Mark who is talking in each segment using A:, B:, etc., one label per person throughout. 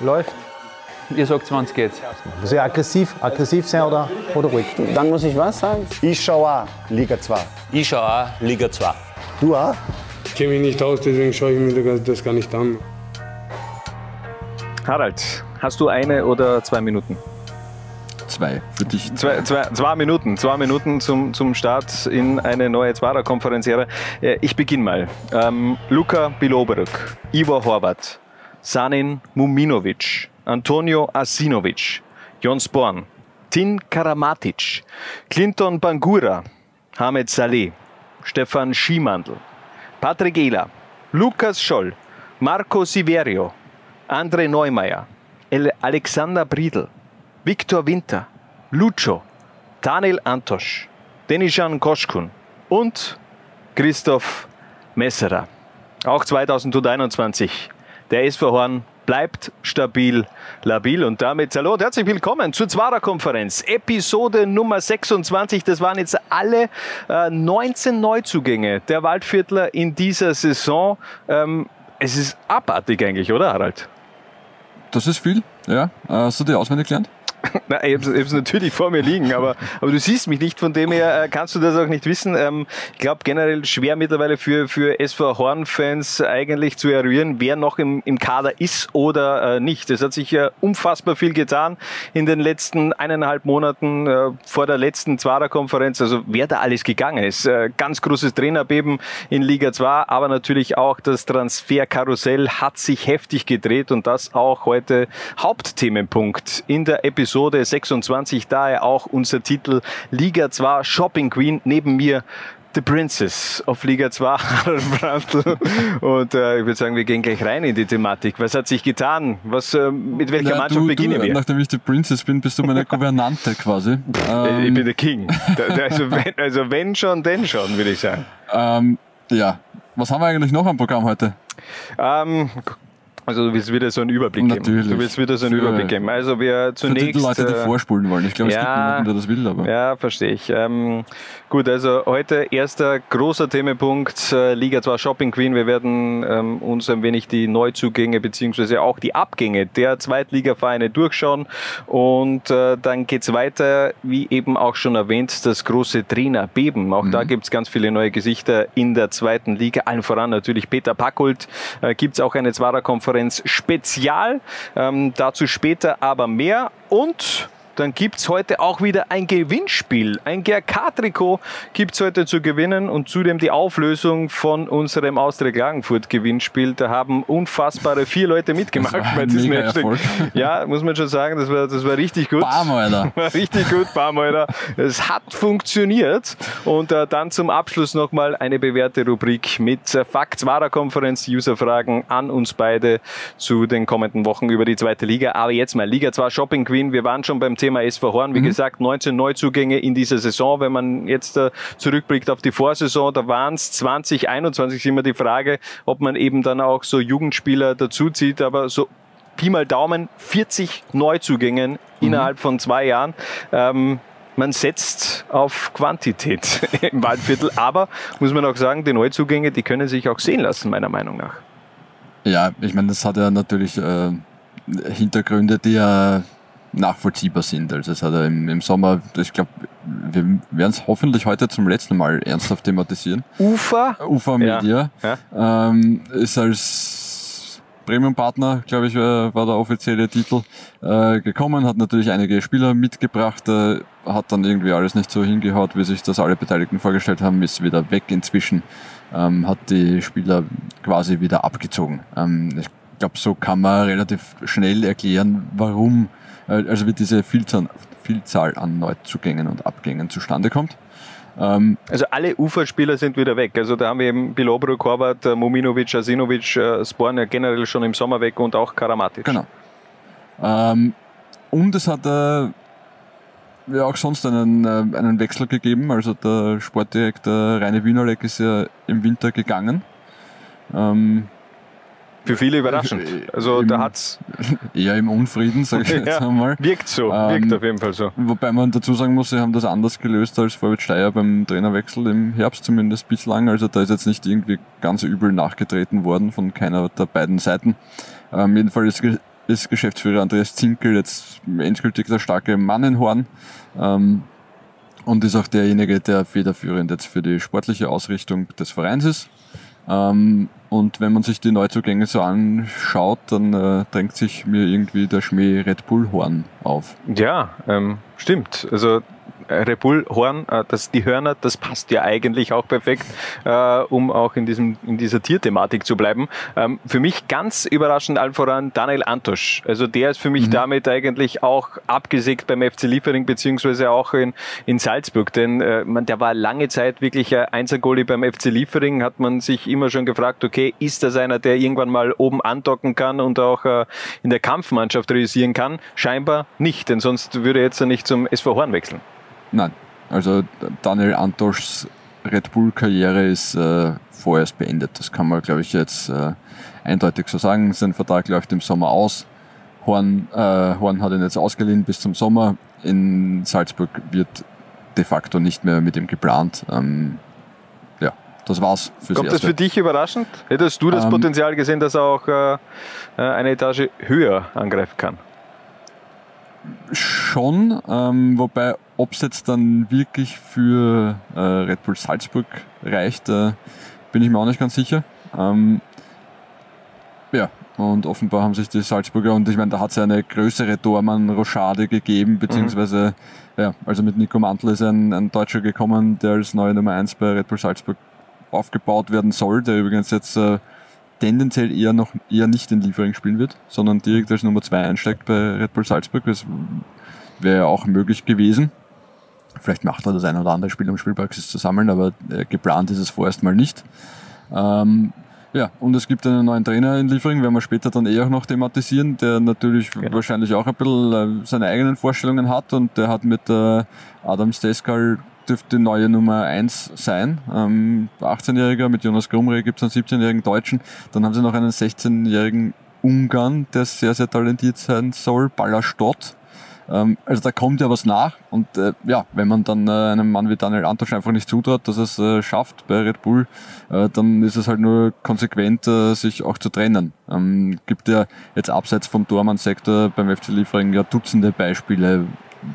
A: Läuft. Ihr sagt, wann es geht.
B: Muss ich aggressiv, aggressiv sein oder, oder ruhig?
C: Dann muss ich was sagen?
D: Ich schaue auch Liga 2.
E: Ich schaue auch Liga 2.
D: Du auch?
F: Ich kenne mich nicht aus, deswegen schaue ich mir das gar nicht an.
G: Harald, hast du eine oder zwei Minuten?
H: Zwei für dich.
G: Zwei, zwei, zwei Minuten, zwei Minuten zum, zum Start in eine neue Zwarer-Konferenzserie. Äh, Ich beginne mal. Ähm, Luka Biloberg, Ivo Horvat, Sanin Muminovic, Antonio Asinovic, Jon Sporn, Tin Karamatic, Clinton Bangura, Hamed Saleh, Stefan Schiemandl, Patrick Ehler, Lukas Scholl, Marco Siverio, André Neumeier, Alexander Briedl, Viktor Winter, Lucho, Daniel Antosch, Denishan Koschkun und Christoph Messerer. Auch 2021. Der SV Horn bleibt stabil, labil. Und damit hallo und herzlich willkommen zur Zwarer-Konferenz. Episode Nummer 26. Das waren jetzt alle äh, 19 Neuzugänge der Waldviertler in dieser Saison. Ähm, es ist abartig eigentlich, oder Harald?
H: Das ist viel, ja. Äh, Hast du die auswendig gelernt?
G: Nein, ich habe es natürlich vor mir liegen, aber, aber du siehst mich nicht, von dem her äh, kannst du das auch nicht wissen. Ähm, ich glaube generell schwer mittlerweile für, für SV Horn-Fans eigentlich zu eruieren, wer noch im, im Kader ist oder äh, nicht. Es hat sich ja unfassbar viel getan in den letzten eineinhalb Monaten äh, vor der letzten Zwarer-Konferenz. Also wer da alles gegangen ist. Äh, ganz großes Trainerbeben in Liga 2, aber natürlich auch das Transferkarussell hat sich heftig gedreht und das auch heute Hauptthemenpunkt in der Episode 26, daher auch unser Titel Liga 2 Shopping Queen. Neben mir The Princess of Liga 2, Harald Brandl. Und äh, ich würde sagen, wir gehen gleich rein in die Thematik. Was hat sich getan? Was, äh, mit welcher
H: Ja,
G: Mannschaft
H: du,
G: beginnen
H: du,
G: wir?
H: Nachdem ich die Princess bin, bist du meine Gouvernante quasi.
G: Äh, ich bin
H: Ähm,
G: der King. Also wenn, also wenn schon, denn schon, würde ich sagen.
H: ähm, ja, was haben wir eigentlich noch am Programm heute?
G: Ähm, also du willst wieder so einen Überblick
H: Natürlich.
G: geben. Du willst wieder so einen
H: Für-
G: Überblick geben. Also wir
H: Für die
G: zunächst...
H: Leute, die
G: äh,
H: vorspulen wollen. Ich glaube, es
G: ja.
H: gibt niemanden, der das will, aber.
G: Ja, verstehe ich. Ähm, gut, also heute erster großer Themenpunkt, äh, Liga 2 Shopping Queen. Wir werden ähm, uns ein wenig die Neuzugänge beziehungsweise auch die Abgänge der Zweitligavereine durchschauen. Und äh, dann geht's weiter, wie eben auch schon erwähnt, das große Trainerbeben. Auch da gibt's ganz viele neue Gesichter in der zweiten Liga. Allen voran natürlich Peter Packult. Äh, gibt's auch eine Zwarer-Konferenz Spezial. Ähm, dazu später aber mehr. Und dann gibt's heute auch wieder ein Gewinnspiel. Ein GRK-Trikot gibt's heute zu gewinnen und zudem die Auflösung von unserem Austria Klagenfurt Gewinnspiel. Da haben unfassbare vier Leute mitgemacht bei diesem Hashtag. Ja, muss man schon sagen, das war, das war richtig gut.
H: Bam, Alter.
G: War richtig gut, bam, Alter. Es hat funktioniert. Und äh, dann zum Abschluss nochmal eine bewährte Rubrik mit äh, Facts Wahrer Konferenz, Userfragen an uns beide zu den kommenden Wochen über die zweite Liga. Aber jetzt mal Liga 2 Shopping Queen. Wir waren schon beim Thema SV Horn. Wie gesagt, 19 Neuzugänge in dieser Saison. Wenn man jetzt äh, zurückblickt auf die Vorsaison, da waren es 20, 21 ist immer die Frage, ob man eben dann auch so Jugendspieler dazuzieht. Aber so Pi mal Daumen 40 Neuzugängen innerhalb von zwei Jahren. Ähm, man setzt auf Quantität im Waldviertel, aber muss man auch sagen, die Neuzugänge, die können sich auch sehen lassen, meiner Meinung nach.
H: Ja, ich meine, das hat ja natürlich äh, Hintergründe, die ja nachvollziehbar sind. Also es hat ja im, im Sommer, ich glaube, wir werden es hoffentlich heute zum letzten Mal ernsthaft thematisieren.
G: Ufer,
H: UFA Media
G: Ja,
H: ähm, ist als Premium-Partner, glaube ich, war der offizielle Titel, äh, gekommen, hat natürlich einige Spieler mitgebracht, äh, hat dann irgendwie alles nicht so hingehaut, wie sich das alle Beteiligten vorgestellt haben, ist wieder weg inzwischen, ähm, hat die Spieler quasi wieder abgezogen. Ähm, ich glaube, so kann man relativ schnell erklären, warum, äh, also wie diese Vielzahl, Vielzahl an Neuzugängen und Abgängen zustande kommt. Ähm,
G: Also alle Uferspieler sind wieder weg. Also da haben wir eben Bilobro, Korvat, äh, Muminovic, Asinovic, äh, Sporn ja generell schon im Sommer weg und auch Karamatic.
H: Genau. Ähm, und es hat äh, ja auch sonst einen, äh, einen Wechsel gegeben. Also der Sportdirektor Rainer Wienerleck ist ja im Winter gegangen. Ähm,
G: Für viele überraschend. Also
H: Im-
G: da hat's
H: eher im Unfrieden, sage ich jetzt
G: Ja.
H: einmal.
G: wirkt so,
H: Ähm,
G: wirkt auf jeden Fall so.
H: Wobei man dazu sagen muss, sie haben das anders gelöst als Vorwärts Steyr beim Trainerwechsel im Herbst zumindest bislang. Also da ist jetzt nicht irgendwie ganz übel nachgetreten worden von keiner der beiden Seiten. Ähm, jedenfalls ist Geschäftsführer Andreas Zinkel jetzt endgültig der starke Mann in Horn. Ähm, und ist auch derjenige, der federführend jetzt für die sportliche Ausrichtung des Vereins ist. Ähm, und wenn man sich die Neuzugänge so anschaut, dann äh, drängt sich mir irgendwie der Schmäh Red Bull Horn auf.
G: Ja, ähm, stimmt. Also Red Bull Horn, äh, das, die Hörner, das passt ja eigentlich auch perfekt, äh, um auch in, diesem, in dieser Tierthematik zu bleiben. Ähm, für mich ganz überraschend allen voran Daniel Antosch. Also der ist für mich mhm. damit eigentlich auch abgesägt beim FC Liefering beziehungsweise auch in, in Salzburg, denn äh, man, der war lange Zeit wirklich ein Einzelgoalie beim FC Liefering, hat man sich immer schon gefragt, okay, ist das einer, der irgendwann mal oben andocken kann und auch äh, in der Kampfmannschaft realisieren kann? Scheinbar nicht, denn sonst würde er jetzt nicht zum SV Horn wechseln.
H: Nein, also Daniel Antoschs Red Bull-Karriere ist äh, vorerst beendet. Das kann man, glaube ich, jetzt äh, eindeutig so sagen. Sein Vertrag läuft im Sommer aus. Horn, äh, Horn hat ihn jetzt ausgeliehen bis zum Sommer. In Salzburg wird de facto nicht mehr mit ihm geplant. Ähm, ja, das war's
G: für Kommt das für dich überraschend? Hättest du das ähm, Potenzial gesehen, dass er auch äh, äh, eine Etage höher angreifen kann?
H: Schon, ähm, wobei ob es jetzt dann wirklich für äh, Red Bull Salzburg reicht, äh, bin ich mir auch nicht ganz sicher. Ähm, ja, und offenbar haben sich die Salzburger, und ich meine, da hat es ja eine größere Dormann-Rochade gegeben, beziehungsweise, mhm. ja, also mit Nico Mantel ist ein, ein Deutscher gekommen, der als neue Nummer 1 bei Red Bull Salzburg aufgebaut werden soll, der übrigens jetzt äh, tendenziell eher noch eher nicht in Liefering spielen wird, sondern direkt als Nummer 2 einsteigt bei Red Bull Salzburg. Das wäre ja auch möglich gewesen. Vielleicht macht er das ein oder andere Spiel, um Spielpraxis zu sammeln, aber äh, geplant ist es vorerst mal nicht. Ähm, ja, und es gibt einen neuen Trainer in Liefering, werden wir später dann eh auch noch thematisieren, der natürlich genau. wahrscheinlich auch ein bisschen äh, seine eigenen Vorstellungen hat und der hat mit äh, Adam Steskal dürfte neue Nummer 1 sein. Ähm, 18-Jähriger, mit Jonas Grumre gibt es einen 17-jährigen Deutschen. Dann haben sie noch einen 16-jährigen Ungarn, der sehr, sehr talentiert sein soll, Ballastott. Ähm, also da kommt ja was nach und äh, ja, wenn man dann äh, einem Mann wie Daniel Antosch einfach nicht zutraut, dass er es äh, schafft bei Red Bull, äh, dann ist es halt nur konsequent, äh, sich auch zu trennen. Ähm, gibt ja jetzt abseits vom Tormann-Sektor beim FC Liefering ja Dutzende Beispiele,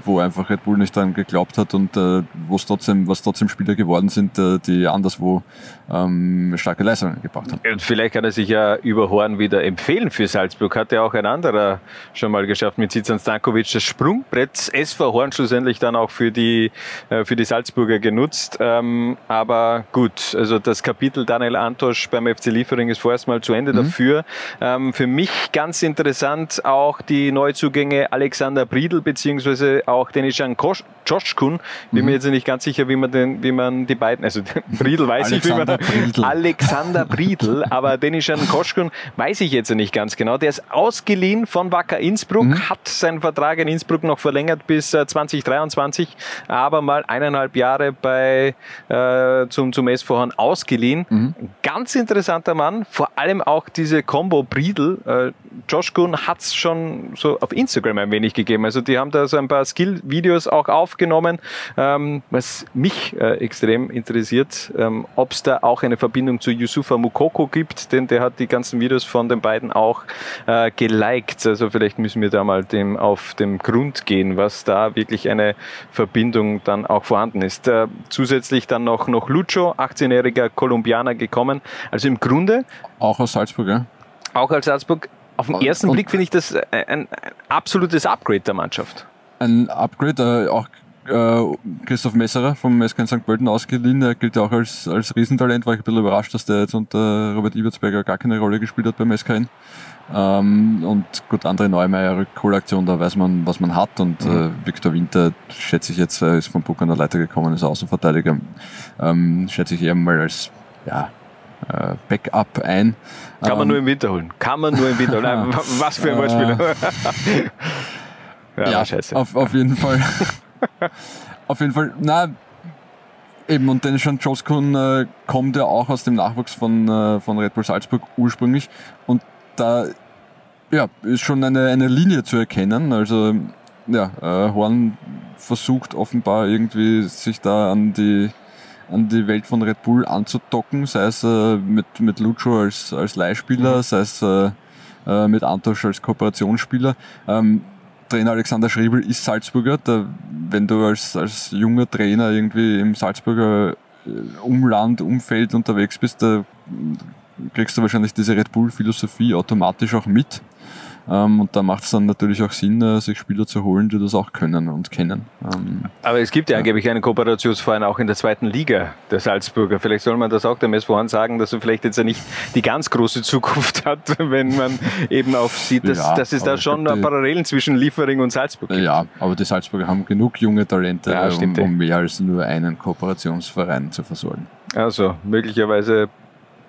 H: wo einfach Red Bull nicht daran geglaubt hat und äh, was trotzdem, was trotzdem Spieler geworden sind, äh, die anderswo ähm, starke Leistungen gebracht haben.
G: Und vielleicht kann er sich ja über Horn wieder empfehlen für Salzburg. Hat ja auch ein anderer schon mal geschafft mit Zizan Stankovic. Das Sprungbrett SV Horn schlussendlich dann auch für die, äh, für die Salzburger genutzt. Ähm, aber gut, also das Kapitel Daniel Antosch beim FC Liefering ist vorerst mal zu Ende mhm. dafür. Ähm, für mich ganz interessant auch die Neuzugänge Alexander Briedl beziehungsweise auch den Ishan Joshkun. Bin mhm. mir jetzt nicht ganz sicher, wie man, den, wie man die beiden, also Briedl weiß ich, wie man. Briedl. Alexander Briedl, aber den Ishan Koschkun weiß ich jetzt nicht ganz genau. Der ist ausgeliehen von Wacker Innsbruck, mhm. hat seinen Vertrag in Innsbruck noch verlängert bis 2023, äh, aber mal eineinhalb Jahre bei, äh, zum, zum SV Horn ausgeliehen. Mhm. Ganz interessanter Mann, vor allem auch diese Combo Briedl. Äh, Josh Kuhn hat es schon so auf Instagram ein wenig gegeben. Also die haben da so ein paar Skill-Videos auch aufgenommen, ähm, was mich äh, extrem interessiert, ähm, ob es da auch eine Verbindung zu Yusufa Mukoko gibt, denn der hat die ganzen Videos von den beiden auch äh, geliked. Also vielleicht müssen wir da mal dem auf den Grund gehen, was da wirklich eine Verbindung dann auch vorhanden ist. Äh, zusätzlich dann noch, noch Lucho, 18-jähriger Kolumbianer gekommen. Also im Grunde.
H: Auch aus Salzburg, ja?
G: Auch als Salzburg. Auf den ersten Blick finde ich das ein, ein absolutes Upgrade der Mannschaft
H: ein Upgrade, äh, auch äh, Christoph Messerer vom SK St. Pölten ausgeliehen, der gilt ja auch als, als Riesentalent, war ich ein bisschen überrascht, dass der jetzt unter Robert Ibertsberger gar keine Rolle gespielt hat beim SKN. Ähm, und gut, andere Neumeier Rückholaktion, da weiß man, was man hat. Und mhm. äh, Viktor Winter, schätze ich jetzt, äh, ist vom Puck an der Leiter gekommen, ist Außenverteidiger, ähm, schätze ich eher mal als ja, äh, Backup ein.
G: Kann man ähm, nur im Winter holen. Kann man nur im Winter holen. was für ein Beispiel.
H: Ja, ja scheiße. Auf, auf jeden Fall. auf jeden Fall, na, eben, und Dennis Sean Joskun äh, kommt ja auch aus dem Nachwuchs von, äh, von Red Bull Salzburg ursprünglich. Und da ja, ist schon eine, eine Linie zu erkennen. Also, ja, äh, Horn versucht offenbar irgendwie sich da an die, an die Welt von Red Bull anzudocken, sei es äh, mit, mit Lucho als, als Leihspieler, mhm. sei es äh, äh, mit Antosch als Kooperationsspieler. Ähm, Trainer Alexander Schriebel ist Salzburger. Da, wenn du als, als junger Trainer irgendwie im Salzburger äh, Umland, Umfeld unterwegs bist, da kriegst du wahrscheinlich diese Red Bull-Philosophie automatisch auch mit. Ähm, und da macht es dann natürlich auch Sinn, äh, sich Spieler zu holen, die das auch können und kennen. Ähm,
G: Aber es gibt ja angeblich einen Kooperationsverein auch in der zweiten Liga der Salzburger. Vielleicht soll man das auch dem SVN sagen, dass er vielleicht jetzt ja nicht die ganz große Zukunft hat, wenn man eben auf sieht, dass,
H: Ja,
G: dass es da schon
H: glaub, die-
G: Parallelen zwischen Liefering und Salzburg gibt.
H: ja, aber die Salzburger haben genug junge Talente,
G: Ja,
H: um, um mehr als nur einen Kooperationsverein zu versorgen.
G: Also möglicherweise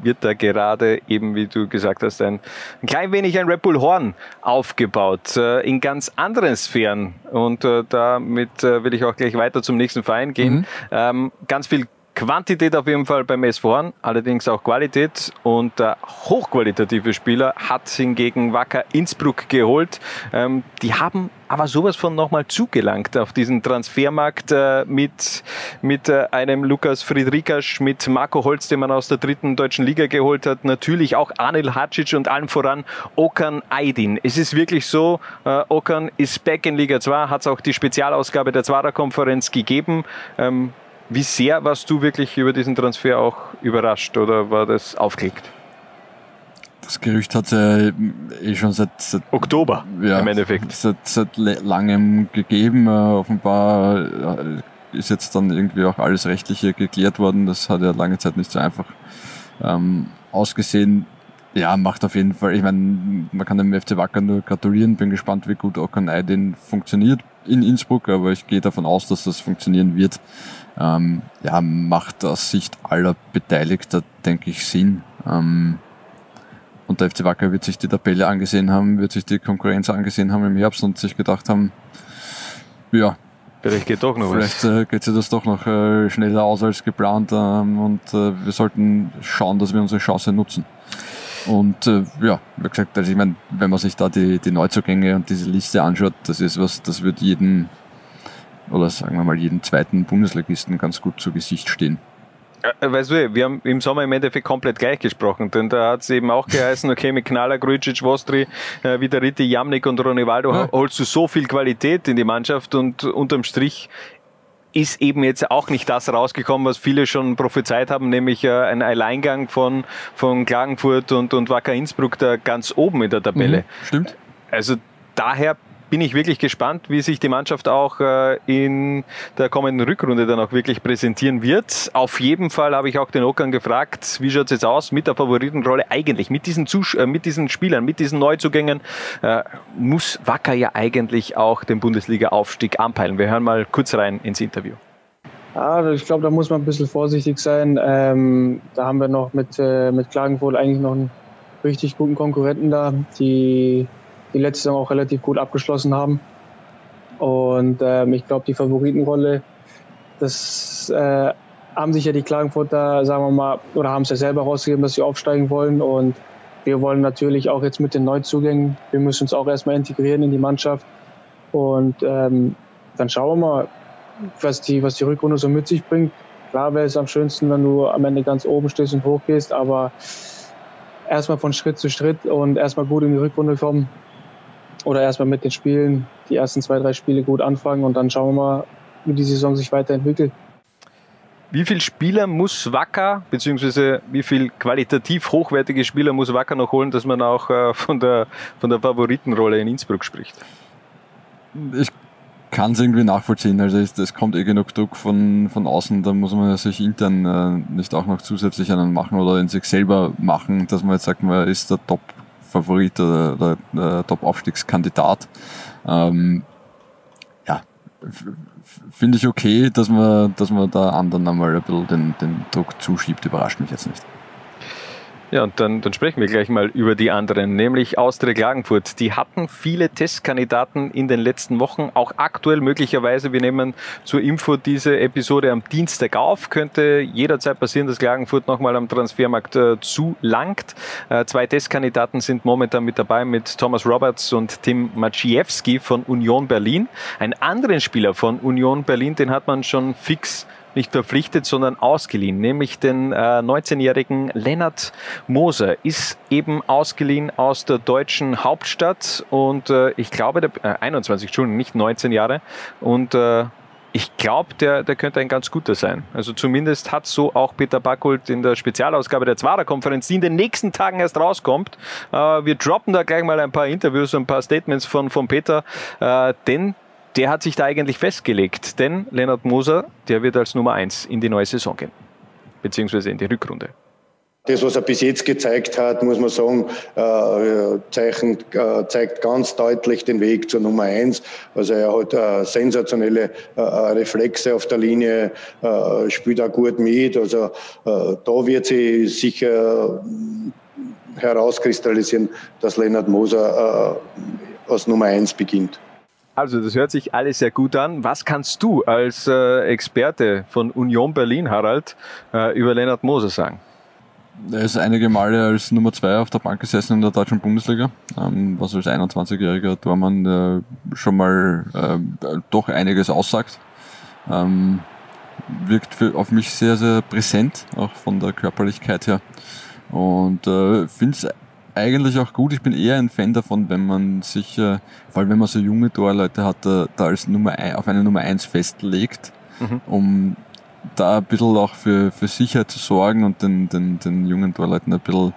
G: wird da gerade eben, wie du gesagt hast, ein, ein klein wenig ein Red Bull Horn aufgebaut äh, in ganz anderen Sphären. Und äh, damit äh, will ich auch gleich weiter zum nächsten Verein gehen. Ähm, ganz viel Quantität auf jeden Fall beim SV Horn, allerdings auch Qualität und äh, hochqualitative Spieler hat hingegen Wacker Innsbruck geholt. Ähm, die haben aber sowas von nochmal zugelangt auf diesen Transfermarkt äh, mit, mit äh, einem Lukas Friedrikasch, mit Marco Holz, den man aus der dritten deutschen Liga geholt hat, natürlich auch Anil Hacic und allem voran Okan Aydin. Es ist wirklich so, äh, Okan ist back in Liga 2, hat es auch die Spezialausgabe der Zwarer-Konferenz gegeben. Ähm, wie sehr warst du wirklich über diesen Transfer auch überrascht oder war das aufgelegt?
H: Das Gerücht hat es ja eh schon seit, seit
G: Oktober
H: ja,
G: im Endeffekt.
H: Seit, seit langem gegeben. Äh, offenbar äh, ist jetzt dann irgendwie auch alles Rechtliche geklärt worden. Das hat ja lange Zeit nicht so einfach ähm, ausgesehen. Ja, macht auf jeden Fall. Ich meine, man kann dem FC Wacker nur gratulieren. Bin gespannt, wie gut Okan Aydin funktioniert in Innsbruck, aber ich gehe davon aus, dass das funktionieren wird. Ähm, ja, macht aus Sicht aller Beteiligter, denke ich, Sinn. Ähm, und der FC Wacker wird sich die Tabelle angesehen haben, wird sich die Konkurrenz angesehen haben im Herbst und sich gedacht haben, ja,
G: Vielleicht geht doch noch was.
H: vielleicht äh, geht sich das doch noch äh, schneller aus als geplant ähm, und äh, wir sollten schauen, dass wir unsere Chance nutzen. Und äh, ja, wie gesagt, also ich meine, wenn man sich da die, die Neuzugänge und diese Liste anschaut, das ist was, das wird jeden oder sagen wir mal jeden zweiten Bundesligisten ganz gut zu Gesicht stehen.
G: Äh, Weißt du, wir haben im Sommer im Endeffekt komplett gleich gesprochen, denn da hat es eben auch geheißen, okay, mit Knaller, Grujic, Vostri, äh, Vidariti, Jamnik und Ronivaldo
H: Ja.
G: holst du so viel Qualität in die Mannschaft und unterm Strich ist eben jetzt auch nicht das rausgekommen, was viele schon prophezeit haben, nämlich äh, ein Alleingang von, von Klagenfurt und, und Wacker Innsbruck da ganz oben in der Tabelle.
H: Stimmt?
G: Also daher bin ich wirklich gespannt, wie sich die Mannschaft auch äh, in der kommenden Rückrunde dann auch wirklich präsentieren wird. Auf jeden Fall habe ich auch den Okan gefragt, wie schaut es jetzt aus mit der Favoritenrolle eigentlich, mit diesen, Zus äh, mit diesen Spielern, mit diesen Neuzugängen, äh, muss Wacker ja eigentlich auch den Bundesliga-Aufstieg anpeilen. Wir hören mal kurz rein ins Interview.
C: Ja, ich glaube, da muss man ein bisschen vorsichtig sein. Ähm, da haben wir noch mit, äh, mit Klagenfurt eigentlich noch einen richtig guten Konkurrenten da, die die letzte Saison auch relativ gut abgeschlossen haben. Und ähm, ich glaube, die Favoritenrolle, das äh, haben sich ja die Klagenfurter, sagen wir mal, oder haben es ja selber rausgegeben, dass sie aufsteigen wollen. Und wir wollen natürlich auch jetzt mit den Neuzugängen, wir müssen uns auch erstmal integrieren in die Mannschaft. Und ähm, dann schauen wir mal, was die, was die Rückrunde so mit sich bringt. Klar wäre es am schönsten, wenn du am Ende ganz oben stehst und hochgehst, aber erstmal von Schritt zu Schritt und erstmal gut in die Rückrunde kommen oder erstmal mit den Spielen, die ersten zwei, drei Spiele gut anfangen und dann schauen wir mal, wie die Saison sich weiterentwickelt.
G: Wie viel Spieler muss Wacker, beziehungsweise wie viel qualitativ hochwertige Spieler muss Wacker noch holen, dass man auch äh, von, der, von der Favoritenrolle in Innsbruck spricht?
H: Ich kann es irgendwie nachvollziehen. Also es, kommt eh genug Druck von, von außen, da muss man sich intern äh, nicht auch noch zusätzlich einen machen oder in sich selber machen, dass man jetzt sagt, man ist der Top-Favorit oder der, der Top-Aufstiegskandidat. Ähm, ja, finde ich okay, dass man, dass man da anderen einmal ein bisschen den, den Druck zuschiebt, überrascht mich jetzt nicht.
G: Ja, und dann, dann sprechen wir gleich mal über die anderen, nämlich Austria Klagenfurt. Die hatten viele Testkandidaten in den letzten Wochen, auch aktuell möglicherweise. Wir nehmen zur Info diese Episode am Dienstag auf. Könnte jederzeit passieren, dass Klagenfurt nochmal am Transfermarkt äh, zulangt. Äh, zwei Testkandidaten sind momentan mit dabei mit Thomas Roberts und Tim Maciejewski von Union Berlin. Einen anderen Spieler von Union Berlin, den hat man schon fix nicht verpflichtet, sondern ausgeliehen, nämlich den äh, 19-jährigen Lennart Moser ist eben ausgeliehen aus der deutschen Hauptstadt und äh, ich glaube, der, äh, 21, Entschuldigung, nicht 19 Jahre und äh, ich glaube, der, der könnte ein ganz guter sein. Also zumindest hat so auch Peter Backult in der Spezialausgabe der Zwarer-Konferenz, die in den nächsten Tagen erst rauskommt. Äh, wir droppen da gleich mal ein paar Interviews und ein paar Statements von, von Peter, äh, denn der hat sich da eigentlich festgelegt. Denn Lennart Moser, der wird als Nummer eins in die neue Saison gehen, beziehungsweise in die Rückrunde.
I: Das, was er bis jetzt gezeigt hat, muss man sagen, äh, zeichen, äh, zeigt ganz deutlich den Weg zur Nummer eins. Also er hat äh, sensationelle äh, Reflexe auf der Linie, äh, spielt auch gut mit. Also äh, da wird sie sicher herauskristallisieren, dass Lennart Moser als Nummer eins beginnt.
G: Also, das hört sich alles sehr gut an. Was kannst du als äh, Experte von Union Berlin, Harald, äh, über Lennart Moser sagen?
H: Er ist einige Male als Nummer zwei auf der Bank gesessen in der deutschen Bundesliga, ähm, was als 21-jähriger Tormann äh, schon mal äh, doch einiges aussagt. Ähm, wirkt für, auf mich sehr, sehr präsent, auch von der Körperlichkeit her. Und äh, finde es eigentlich auch gut. Ich bin eher ein Fan davon, wenn man sich, äh, vor allem wenn man so junge Torleute hat, da, da als Nummer ein, auf eine Nummer eins festlegt, mhm. um da ein bisschen auch für, für Sicherheit zu sorgen und den, den, den jungen Torleuten ein bisschen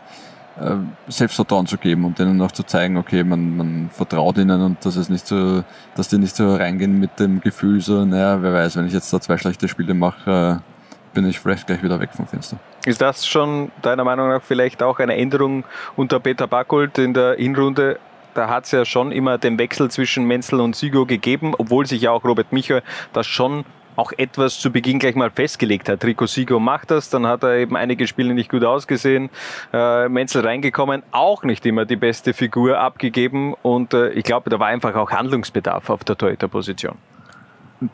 H: äh, Selbstvertrauen zu geben und denen auch zu zeigen, okay, man, man vertraut ihnen und dass es nicht so, dass die nicht so reingehen mit dem Gefühl so, naja, wer weiß, wenn ich jetzt da zwei schlechte Spiele mache, äh, bin ich vielleicht gleich wieder weg vom Fenster.
G: Ist das schon deiner Meinung nach vielleicht auch eine Änderung unter Peter Backult in der Hinrunde? Da hat es ja schon immer den Wechsel zwischen Menzel und Sigo gegeben, obwohl sich ja auch Robert Michael das schon auch etwas zu Beginn gleich mal festgelegt hat. Rico Sigo macht das, dann hat er eben einige Spiele nicht gut ausgesehen. Äh, Menzel reingekommen, auch nicht immer die beste Figur abgegeben und äh, ich glaube, da war einfach auch Handlungsbedarf auf der Torhüterposition.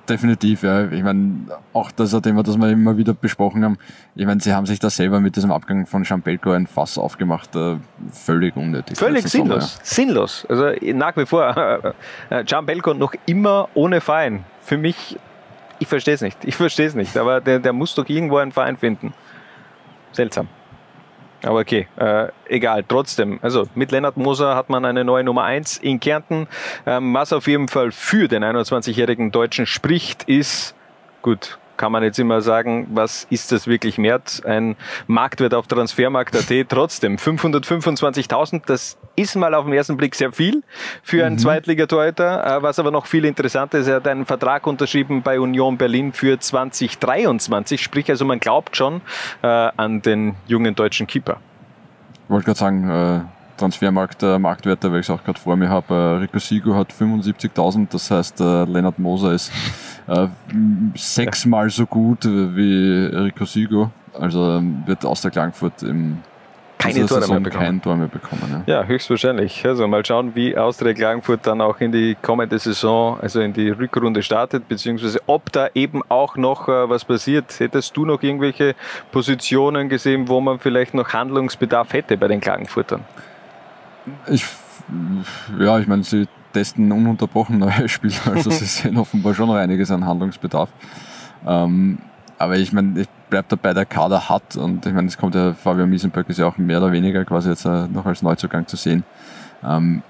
H: Definitiv, ja. Ich meine, auch das ist ein Thema, das wir immer wieder besprochen haben. Ich meine, sie haben sich da selber mit diesem Abgang von Champelko ein Fass aufgemacht, äh, völlig unnötig.
G: Völlig sinnlos, Sommer, ja. sinnlos. Also nach wie vor, äh, Champelko noch immer ohne Verein. Für mich, ich verstehe es nicht, ich verstehe es nicht, aber der, der muss doch irgendwo einen Verein finden. Seltsam. Aber okay, äh, egal, trotzdem. Also mit Lennart Moser hat man eine neue Nummer 1 in Kärnten. Ähm, was auf jeden Fall für den 21-jährigen Deutschen spricht, ist, gut, kann man jetzt immer sagen, was ist das wirklich wert? Ein Marktwert auf Transfermarkt.at trotzdem 525.000, das ist mal auf den ersten Blick sehr viel für einen mhm. Zweitligatorhüter. Äh, was aber noch viel interessanter ist, er hat einen Vertrag unterschrieben bei Union Berlin für 2023, sprich also man glaubt schon äh, an den jungen deutschen Keeper.
H: Ich wollte gerade sagen, äh Transfermarkt, äh, Marktwerte, weil ich es auch gerade vor mir habe. Äh, Rico Sigo hat 75.000, das heißt, äh, Lennart Moser ist äh, sechsmal so gut wie Rico Sigo. Also ähm, wird aus der Klangfurt im
G: keine Tore mehr bekommen.
H: Kein Tor mehr bekommen
G: ja. ja. höchstwahrscheinlich. Also mal schauen, wie Austria Klagenfurt dann auch in die kommende Saison, also in die Rückrunde startet, beziehungsweise ob da eben auch noch äh, was passiert. Hättest du noch irgendwelche Positionen gesehen, wo man vielleicht noch Handlungsbedarf hätte bei den Klagenfurtern?
H: Ich, ja, ich meine, sie testen ununterbrochen neue Spieler, also sie sehen offenbar schon noch einiges an Handlungsbedarf. Ähm, aber ich meine, ich bleibe dabei, der Kader hat und ich meine, es kommt ja, Fabian Miesenberg ist ja auch mehr oder weniger quasi jetzt äh, noch als Neuzugang zu sehen. Ähm,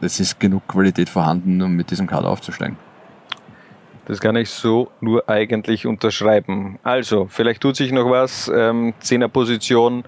H: es ist genug Qualität vorhanden, um mit diesem Kader aufzusteigen.
G: Das kann ich so nur eigentlich unterschreiben. Also, vielleicht tut sich noch was. Ähm, Zehnerposition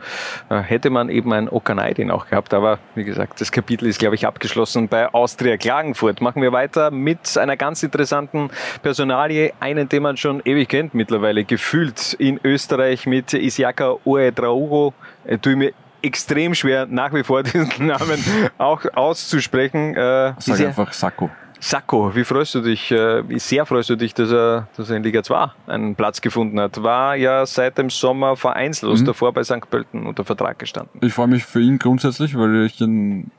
G: äh, hätte man eben ein Okanaidin auch gehabt, aber wie gesagt, das Kapitel ist, glaube ich, abgeschlossen bei Austria Klagenfurt. Machen wir weiter mit einer ganz interessanten Personalie, einen, den man schon ewig kennt mittlerweile, gefühlt in Österreich mit Isiaka Oedraugo. Äh, tue mir extrem schwer, nach wie vor diesen Namen auch auszusprechen.
H: Äh, Sag einfach Sakko.
G: Sacco, wie freust du dich, äh, wie sehr freust du dich, dass er, dass er in Liga 2 einen Platz gefunden hat? War ja seit dem Sommer vereinslos, mhm. davor bei St. Pölten unter Vertrag gestanden.
H: Ich freue mich für ihn grundsätzlich, weil ich ihn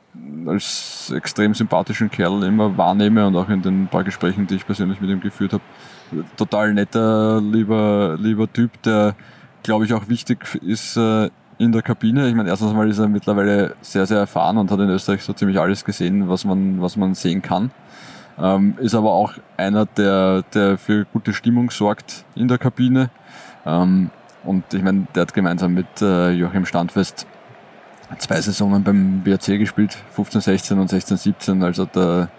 H: als extrem sympathischen Kerl immer wahrnehme und auch in den paar Gesprächen, die ich persönlich mit ihm geführt habe. Total netter, lieber, lieber Typ, der, glaube ich, auch wichtig ist äh, in der Kabine. Ich meine, erstens mal ist er mittlerweile sehr, sehr erfahren und hat in Österreich so ziemlich alles gesehen, was man, was man sehen kann. Ähm, ist aber auch einer, der, der für gute Stimmung sorgt in der Kabine. Ähm, und ich meine, der hat gemeinsam mit äh, Joachim Standfest zwei Saisonen beim BRC gespielt, 15, 16 und 16, 17. Also der,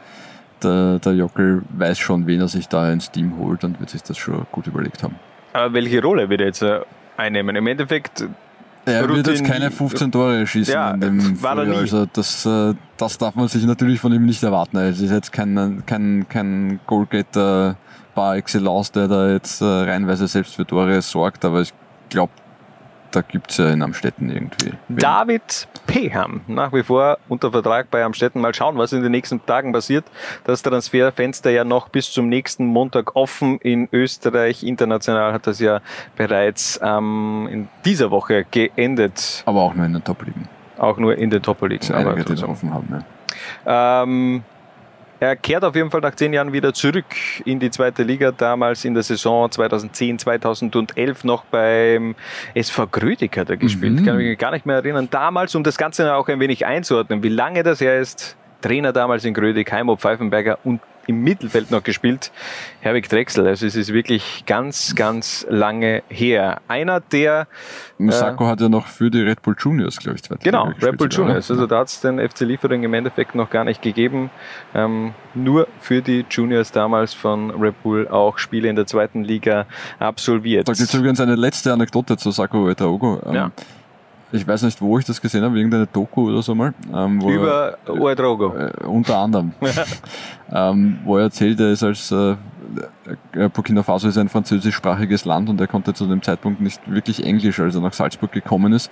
H: der, der Jockel weiß schon, wen er sich da ins Team holt und wird sich das schon gut überlegt haben.
G: Aber welche Rolle wird er jetzt äh, einnehmen? Im Endeffekt.
H: Er wird jetzt
G: Routine-
H: keine 15 Tore schießen
G: Ja,
H: in dem
G: war er
H: Frühjahr. Also das, äh, das darf man sich natürlich von ihm nicht erwarten. Es ist jetzt kein, kein, kein Goalgetter par excellence, der da jetzt äh, reinweise selbst für Tore sorgt, aber ich glaube, da gibt es ja in Amstetten irgendwie.
G: David Peham, nach wie vor unter Vertrag bei Amstetten. Mal schauen, was in den nächsten Tagen passiert. Das Transferfenster ja noch bis zum nächsten Montag offen in Österreich. International hat das ja bereits ähm, in dieser Woche geendet.
H: Aber auch nur in den Top-Ligen.
G: Auch nur in den Top-Ligen. aber
H: die da
G: trotzdem.
H: offen haben. Ja.
G: Ähm, er kehrt auf jeden Fall nach zehn Jahren wieder zurück in die zweite Liga. Damals in der Saison 2010, 2011 noch beim SV Grödig hat er gespielt.
H: Mhm.
G: Kann mich gar nicht mehr erinnern. Damals, um das Ganze auch ein wenig einzuordnen, wie lange das her ist. Trainer damals in Grödig, Heimo Pfeifenberger und im Mittelfeld noch gespielt, Herwig Drechsel. Also es ist wirklich ganz, ganz lange her. Einer, der
H: Sacco hat ja noch für die Red Bull Juniors, glaube ich,
G: Genau, Red Bull
H: sogar,
G: Juniors.
H: ne?
G: Also da hat es den FC Liefering im Endeffekt noch gar nicht gegeben. Ähm, nur für die Juniors damals von Red Bull auch Spiele in der zweiten Liga absolviert.
H: Da gibt es übrigens eine letzte Anekdote zu Sacco Oetaogo. Ähm,
G: Ja.
H: Ich weiß nicht, wo ich das gesehen habe, irgendeine Doku oder so mal. Ähm, wo
G: Über
H: er,
G: Oedrogo.
H: äh, unter anderem. ähm, wo er erzählt, er ist als äh, äh, Burkina Faso ist ein französischsprachiges Land und er konnte zu dem Zeitpunkt nicht wirklich Englisch, als er nach Salzburg gekommen ist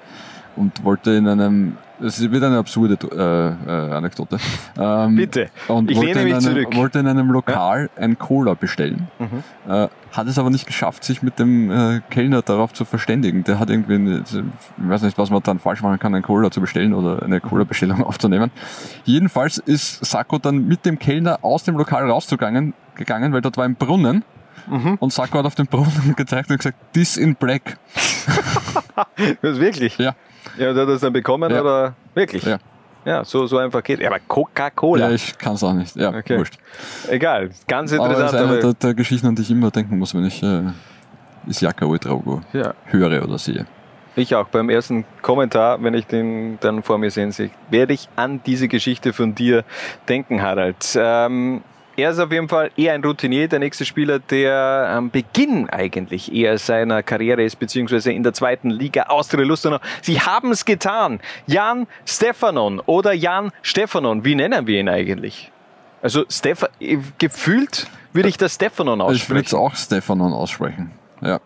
H: und wollte in einem, es wird eine absurde äh, äh, Anekdote. Ähm,
G: Bitte.
H: Und
G: Ich
H: wollte,
G: lehne mich
H: in einem,
G: zurück.
H: wollte in einem Lokal ein Cola bestellen.
G: Mhm.
H: Äh, hat es aber nicht geschafft, sich mit dem äh, Kellner darauf zu verständigen. Der hat irgendwie, eine, ich weiß nicht, was man dann falsch machen kann, einen Cola zu bestellen oder eine Cola-Bestellung aufzunehmen. Jedenfalls ist Sacco dann mit dem Kellner aus dem Lokal rausgegangen, gegangen, weil dort war ein Brunnen.
G: Mhm.
H: Und Sacco hat auf den Brunnen gezeigt und gesagt, this in black.
G: Das wirklich?
H: Ja.
G: Ja, und hat er das dann bekommen
H: Ja.
G: oder wirklich?
H: Ja.
G: Ja, so, so einfach geht. Ja, aber Coca-Cola.
H: Ja, ich kann es auch nicht. Ja,
G: Okay.
H: wurscht.
G: Egal, ganz
H: Aber das
G: interessant.
H: ist eine der, der Geschichten, an die ich immer denken muss, wenn ich äh, Isiaka Ouedraogo
G: ja.
H: höre oder sehe.
G: Ich auch beim ersten Kommentar, wenn ich den dann vor mir sehen sehe, werde ich an diese Geschichte von dir denken, Harald. Ähm, er ist auf jeden Fall eher ein Routinier, der nächste Spieler, der am Beginn eigentlich eher seiner Karriere ist, beziehungsweise in der zweiten Liga Austria Lustenau. Sie haben es getan. Jan Stefanon oder Jan Stefanon, wie nennen wir ihn eigentlich? Also Stefan, gefühlt würde ich das Stefanon
H: Ich würde es
G: aussprechen.
H: auch Stefanon aussprechen. Ja.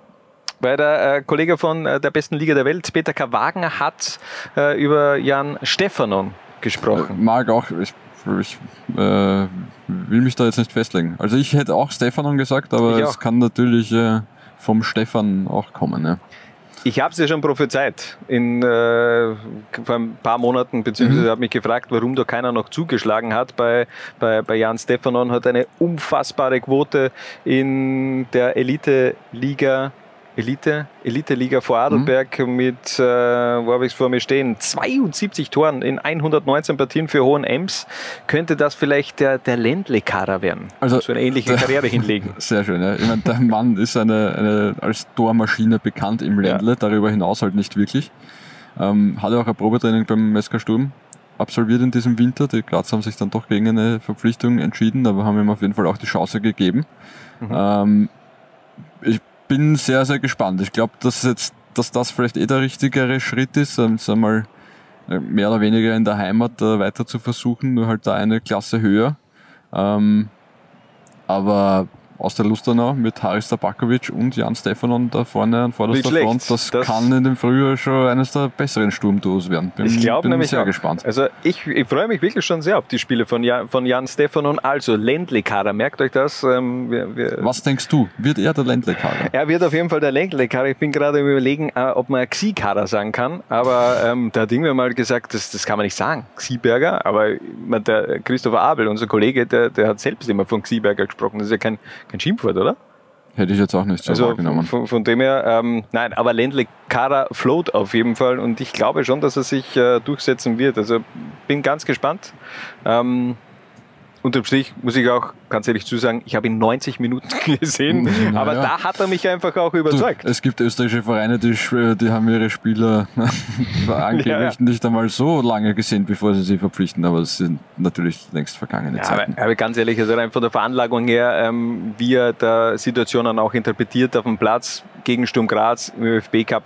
G: Weil der äh, Kollege von äh, der besten Liga der Welt, Peter K. Wagner, hat äh, über Jan Stefanon gesprochen.
H: Mag auch, ich, ich äh, will mich da jetzt nicht festlegen. Also ich hätte auch Stefanon gesagt, aber es kann natürlich äh, vom Stefan auch kommen. Ja.
G: Ich habe es ja schon prophezeit in äh, vor ein paar Monaten, beziehungsweise habe mich gefragt, warum da keiner noch zugeschlagen hat. Bei, bei, bei Jan Stefanon hat eine unfassbare Quote in der Elite-Liga. Elite, Elite-Liga Vorarlberg mit, äh, wo habe ich es vor mir stehen, 72 Toren in 119 Partien für Hohen Ems. Könnte das vielleicht der, der Ländle-Kader werden?
H: Also,
G: so eine ähnliche
H: der-
G: Karriere hinlegen.
H: Sehr schön. Ja. Ich meine, der Mann ist eine, eine, als Tormaschine bekannt im Ländle, darüber hinaus halt nicht wirklich. Ähm, hatte auch ein Probetraining beim Mesker Sturm absolviert in diesem Winter. Die Graz haben sich dann doch gegen eine Verpflichtung entschieden, aber haben ihm auf jeden Fall auch die Chance gegeben. Ähm, ich bin sehr, sehr gespannt. Ich glaube, dass jetzt, dass das vielleicht eh der richtigere Schritt ist, ähm, sagen wir mal, äh, mehr oder weniger in der Heimat äh, weiter zu versuchen, nur halt da eine Klasse höher. Ähm, aber aus der Lustenau mit Haris Tabakovic und Jan Stefanon da vorne an vorderster Front, das,
G: Das-
H: kann in dem Frühjahr schon eines der besseren Sturmduos werden. Bin,
G: Ich glaube
H: bin
G: nämlich
H: sehr
G: auch.
H: gespannt.
G: Also ich, ich freue mich wirklich schon sehr auf die Spiele von Jan, von Jan Stefanon. Also Ländle-Kader, merkt euch das. Ähm, wir, wir,
H: Was denkst du? Wird er der Ländle-Kader?
G: er wird auf jeden Fall der Ländle-Kader. Ich bin gerade im Überlegen, äh, ob man Xi-Kader sagen kann. Aber ähm, da hat irgendwer mal gesagt, das, das kann man nicht sagen. Xiberger, aber der Christopher Abel, unser Kollege, der, der hat selbst immer von Xiberger gesprochen. Das ist ja kein, kein Schimpfwort, oder?
H: Hätte ich jetzt auch nicht so
G: Also
H: wahrgenommen.
G: von, von dem her, ähm, nein, aber Ländle Kader float auf jeden Fall und ich glaube schon, dass er sich äh, durchsetzen wird. Also bin ganz gespannt. Ähm, unterm Strich muss ich auch ganz ehrlich zusagen, ich habe ihn 90 Minuten gesehen, aber
H: ja.
G: da hat er mich einfach auch überzeugt.
H: Du, es gibt österreichische Vereine, die, die haben ihre Spieler angeblich
G: Ja,
H: nicht einmal so lange gesehen, bevor sie sie verpflichten, aber es sind natürlich längst vergangene
G: Ja, aber,
H: Zeiten.
G: aber ganz ehrlich, also rein von der Veranlagung her, ähm, wie er da Situationen auch interpretiert auf dem Platz gegen Sturm Graz im ÖFB Cup,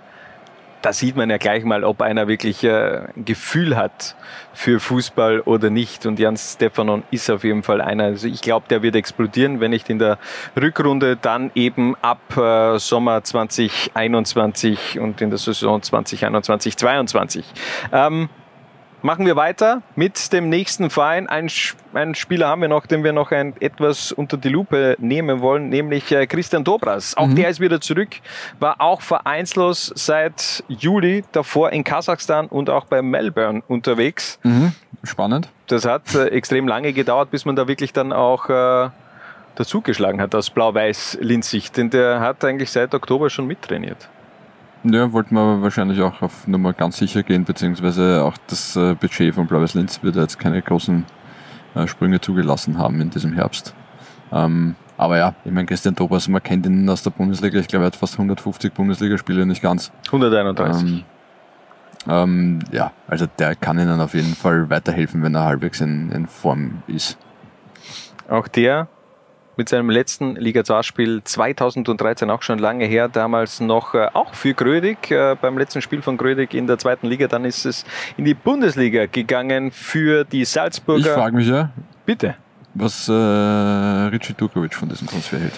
G: da sieht man ja gleich mal, ob einer wirklich äh, ein Gefühl hat für Fußball oder nicht. Und Jan Stefanon ist auf jeden Fall einer. Also ich glaube, der wird explodieren, wenn nicht in der Rückrunde, dann eben ab äh, Sommer 2021 und in der Saison 2021, 22. Ähm, Machen wir weiter mit dem nächsten Verein. Ein, einen Spieler haben wir noch, den wir noch ein, etwas unter die Lupe nehmen wollen, nämlich äh, Christian Dobras. Auch der ist wieder zurück, war auch vereinslos seit Juli, davor in Kasachstan und auch bei Melbourne unterwegs.
H: Mhm. Spannend.
G: Das hat äh, extrem lange gedauert, bis man da wirklich dann auch äh, dazugeschlagen hat aus Blau-Weiß-Linz-Sicht. Denn der hat eigentlich seit Oktober schon mittrainiert.
H: Ja, wollten wir wahrscheinlich auch auf Nummer ganz sicher gehen, beziehungsweise auch das äh, Budget von Blaues Linz wird jetzt keine großen äh, Sprünge zugelassen haben in diesem Herbst. Ähm, aber ja, ich meine, Christian Dobras, man kennt ihn aus der Bundesliga, ich glaube, er hat fast 150 Bundesligaspiele, nicht ganz.
G: 131.
H: Ähm, ähm, ja, also der kann ihnen auf jeden Fall weiterhelfen, wenn er halbwegs in, in Form ist.
G: Auch der mit seinem letzten Liga 2 Spiel 2013 auch schon lange her, damals noch äh, auch für Grödig, äh, beim letzten Spiel von Grödig in der zweiten Liga, dann ist es in die Bundesliga gegangen für die
H: Ich
G: Salzburger.
H: frage mich ja,
G: Bitte,
H: was äh, Richie Turkovic von diesem Transfer hält.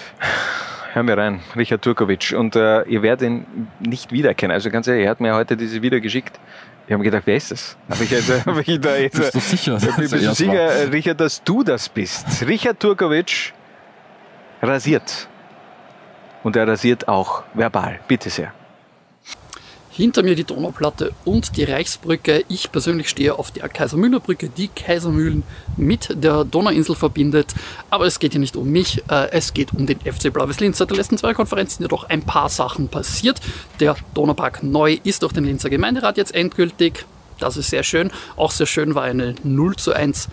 G: hören wir rein, Richard Turkovic. Und äh, ihr werdet ihn nicht wiedererkennen. Also ganz ehrlich, er hat mir heute diese Video geschickt. Ich habe mir gedacht, wer ist das? Habe ich, hab ich da jetzt,
H: Bist du sicher? dass
G: Bist du sicher, äh, Richard, dass du das bist? Richard Turkovic rasiert. Und er rasiert auch verbal. Bitte sehr.
J: Hinter mir die Donauplatte und die Reichsbrücke. Ich persönlich stehe auf der Kaisermühler Brücke, die Kaisermühlen mit der Donauinsel verbindet. Aber es geht hier nicht um mich, äh, es geht um den FC Blaues Linz. Seit der letzten zwei Konferenzen sind ja doch ein paar Sachen passiert. Der Donaupark neu ist durch den Linzer Gemeinderat jetzt endgültig. Das ist sehr schön. Auch sehr schön war eine 0 zu 1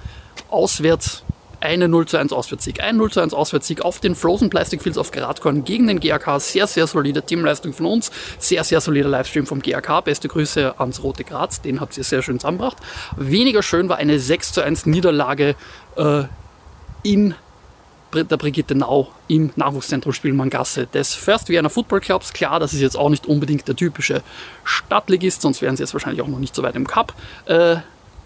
J: Auswärts eine 0 zu 1 Auswärtssieg. Ein 0 zu 1 Auswärtssieg auf den Flosen Plastic Fields auf Gradkorn gegen den GAK. Sehr, sehr solide Teamleistung von uns. Sehr, sehr solider Livestream vom GAK. Beste Grüße ans Rote Graz. Den habt ihr sehr schön zusammengebracht. Weniger schön war eine 6 zu 1 Niederlage äh, in der Brigitte Nau im Nachwuchszentrum Spielmanngasse des First Vienna Football Clubs. Klar, das ist jetzt auch nicht unbedingt der typische Stadtligist, sonst wären sie jetzt wahrscheinlich auch noch nicht so weit im Cup. Äh,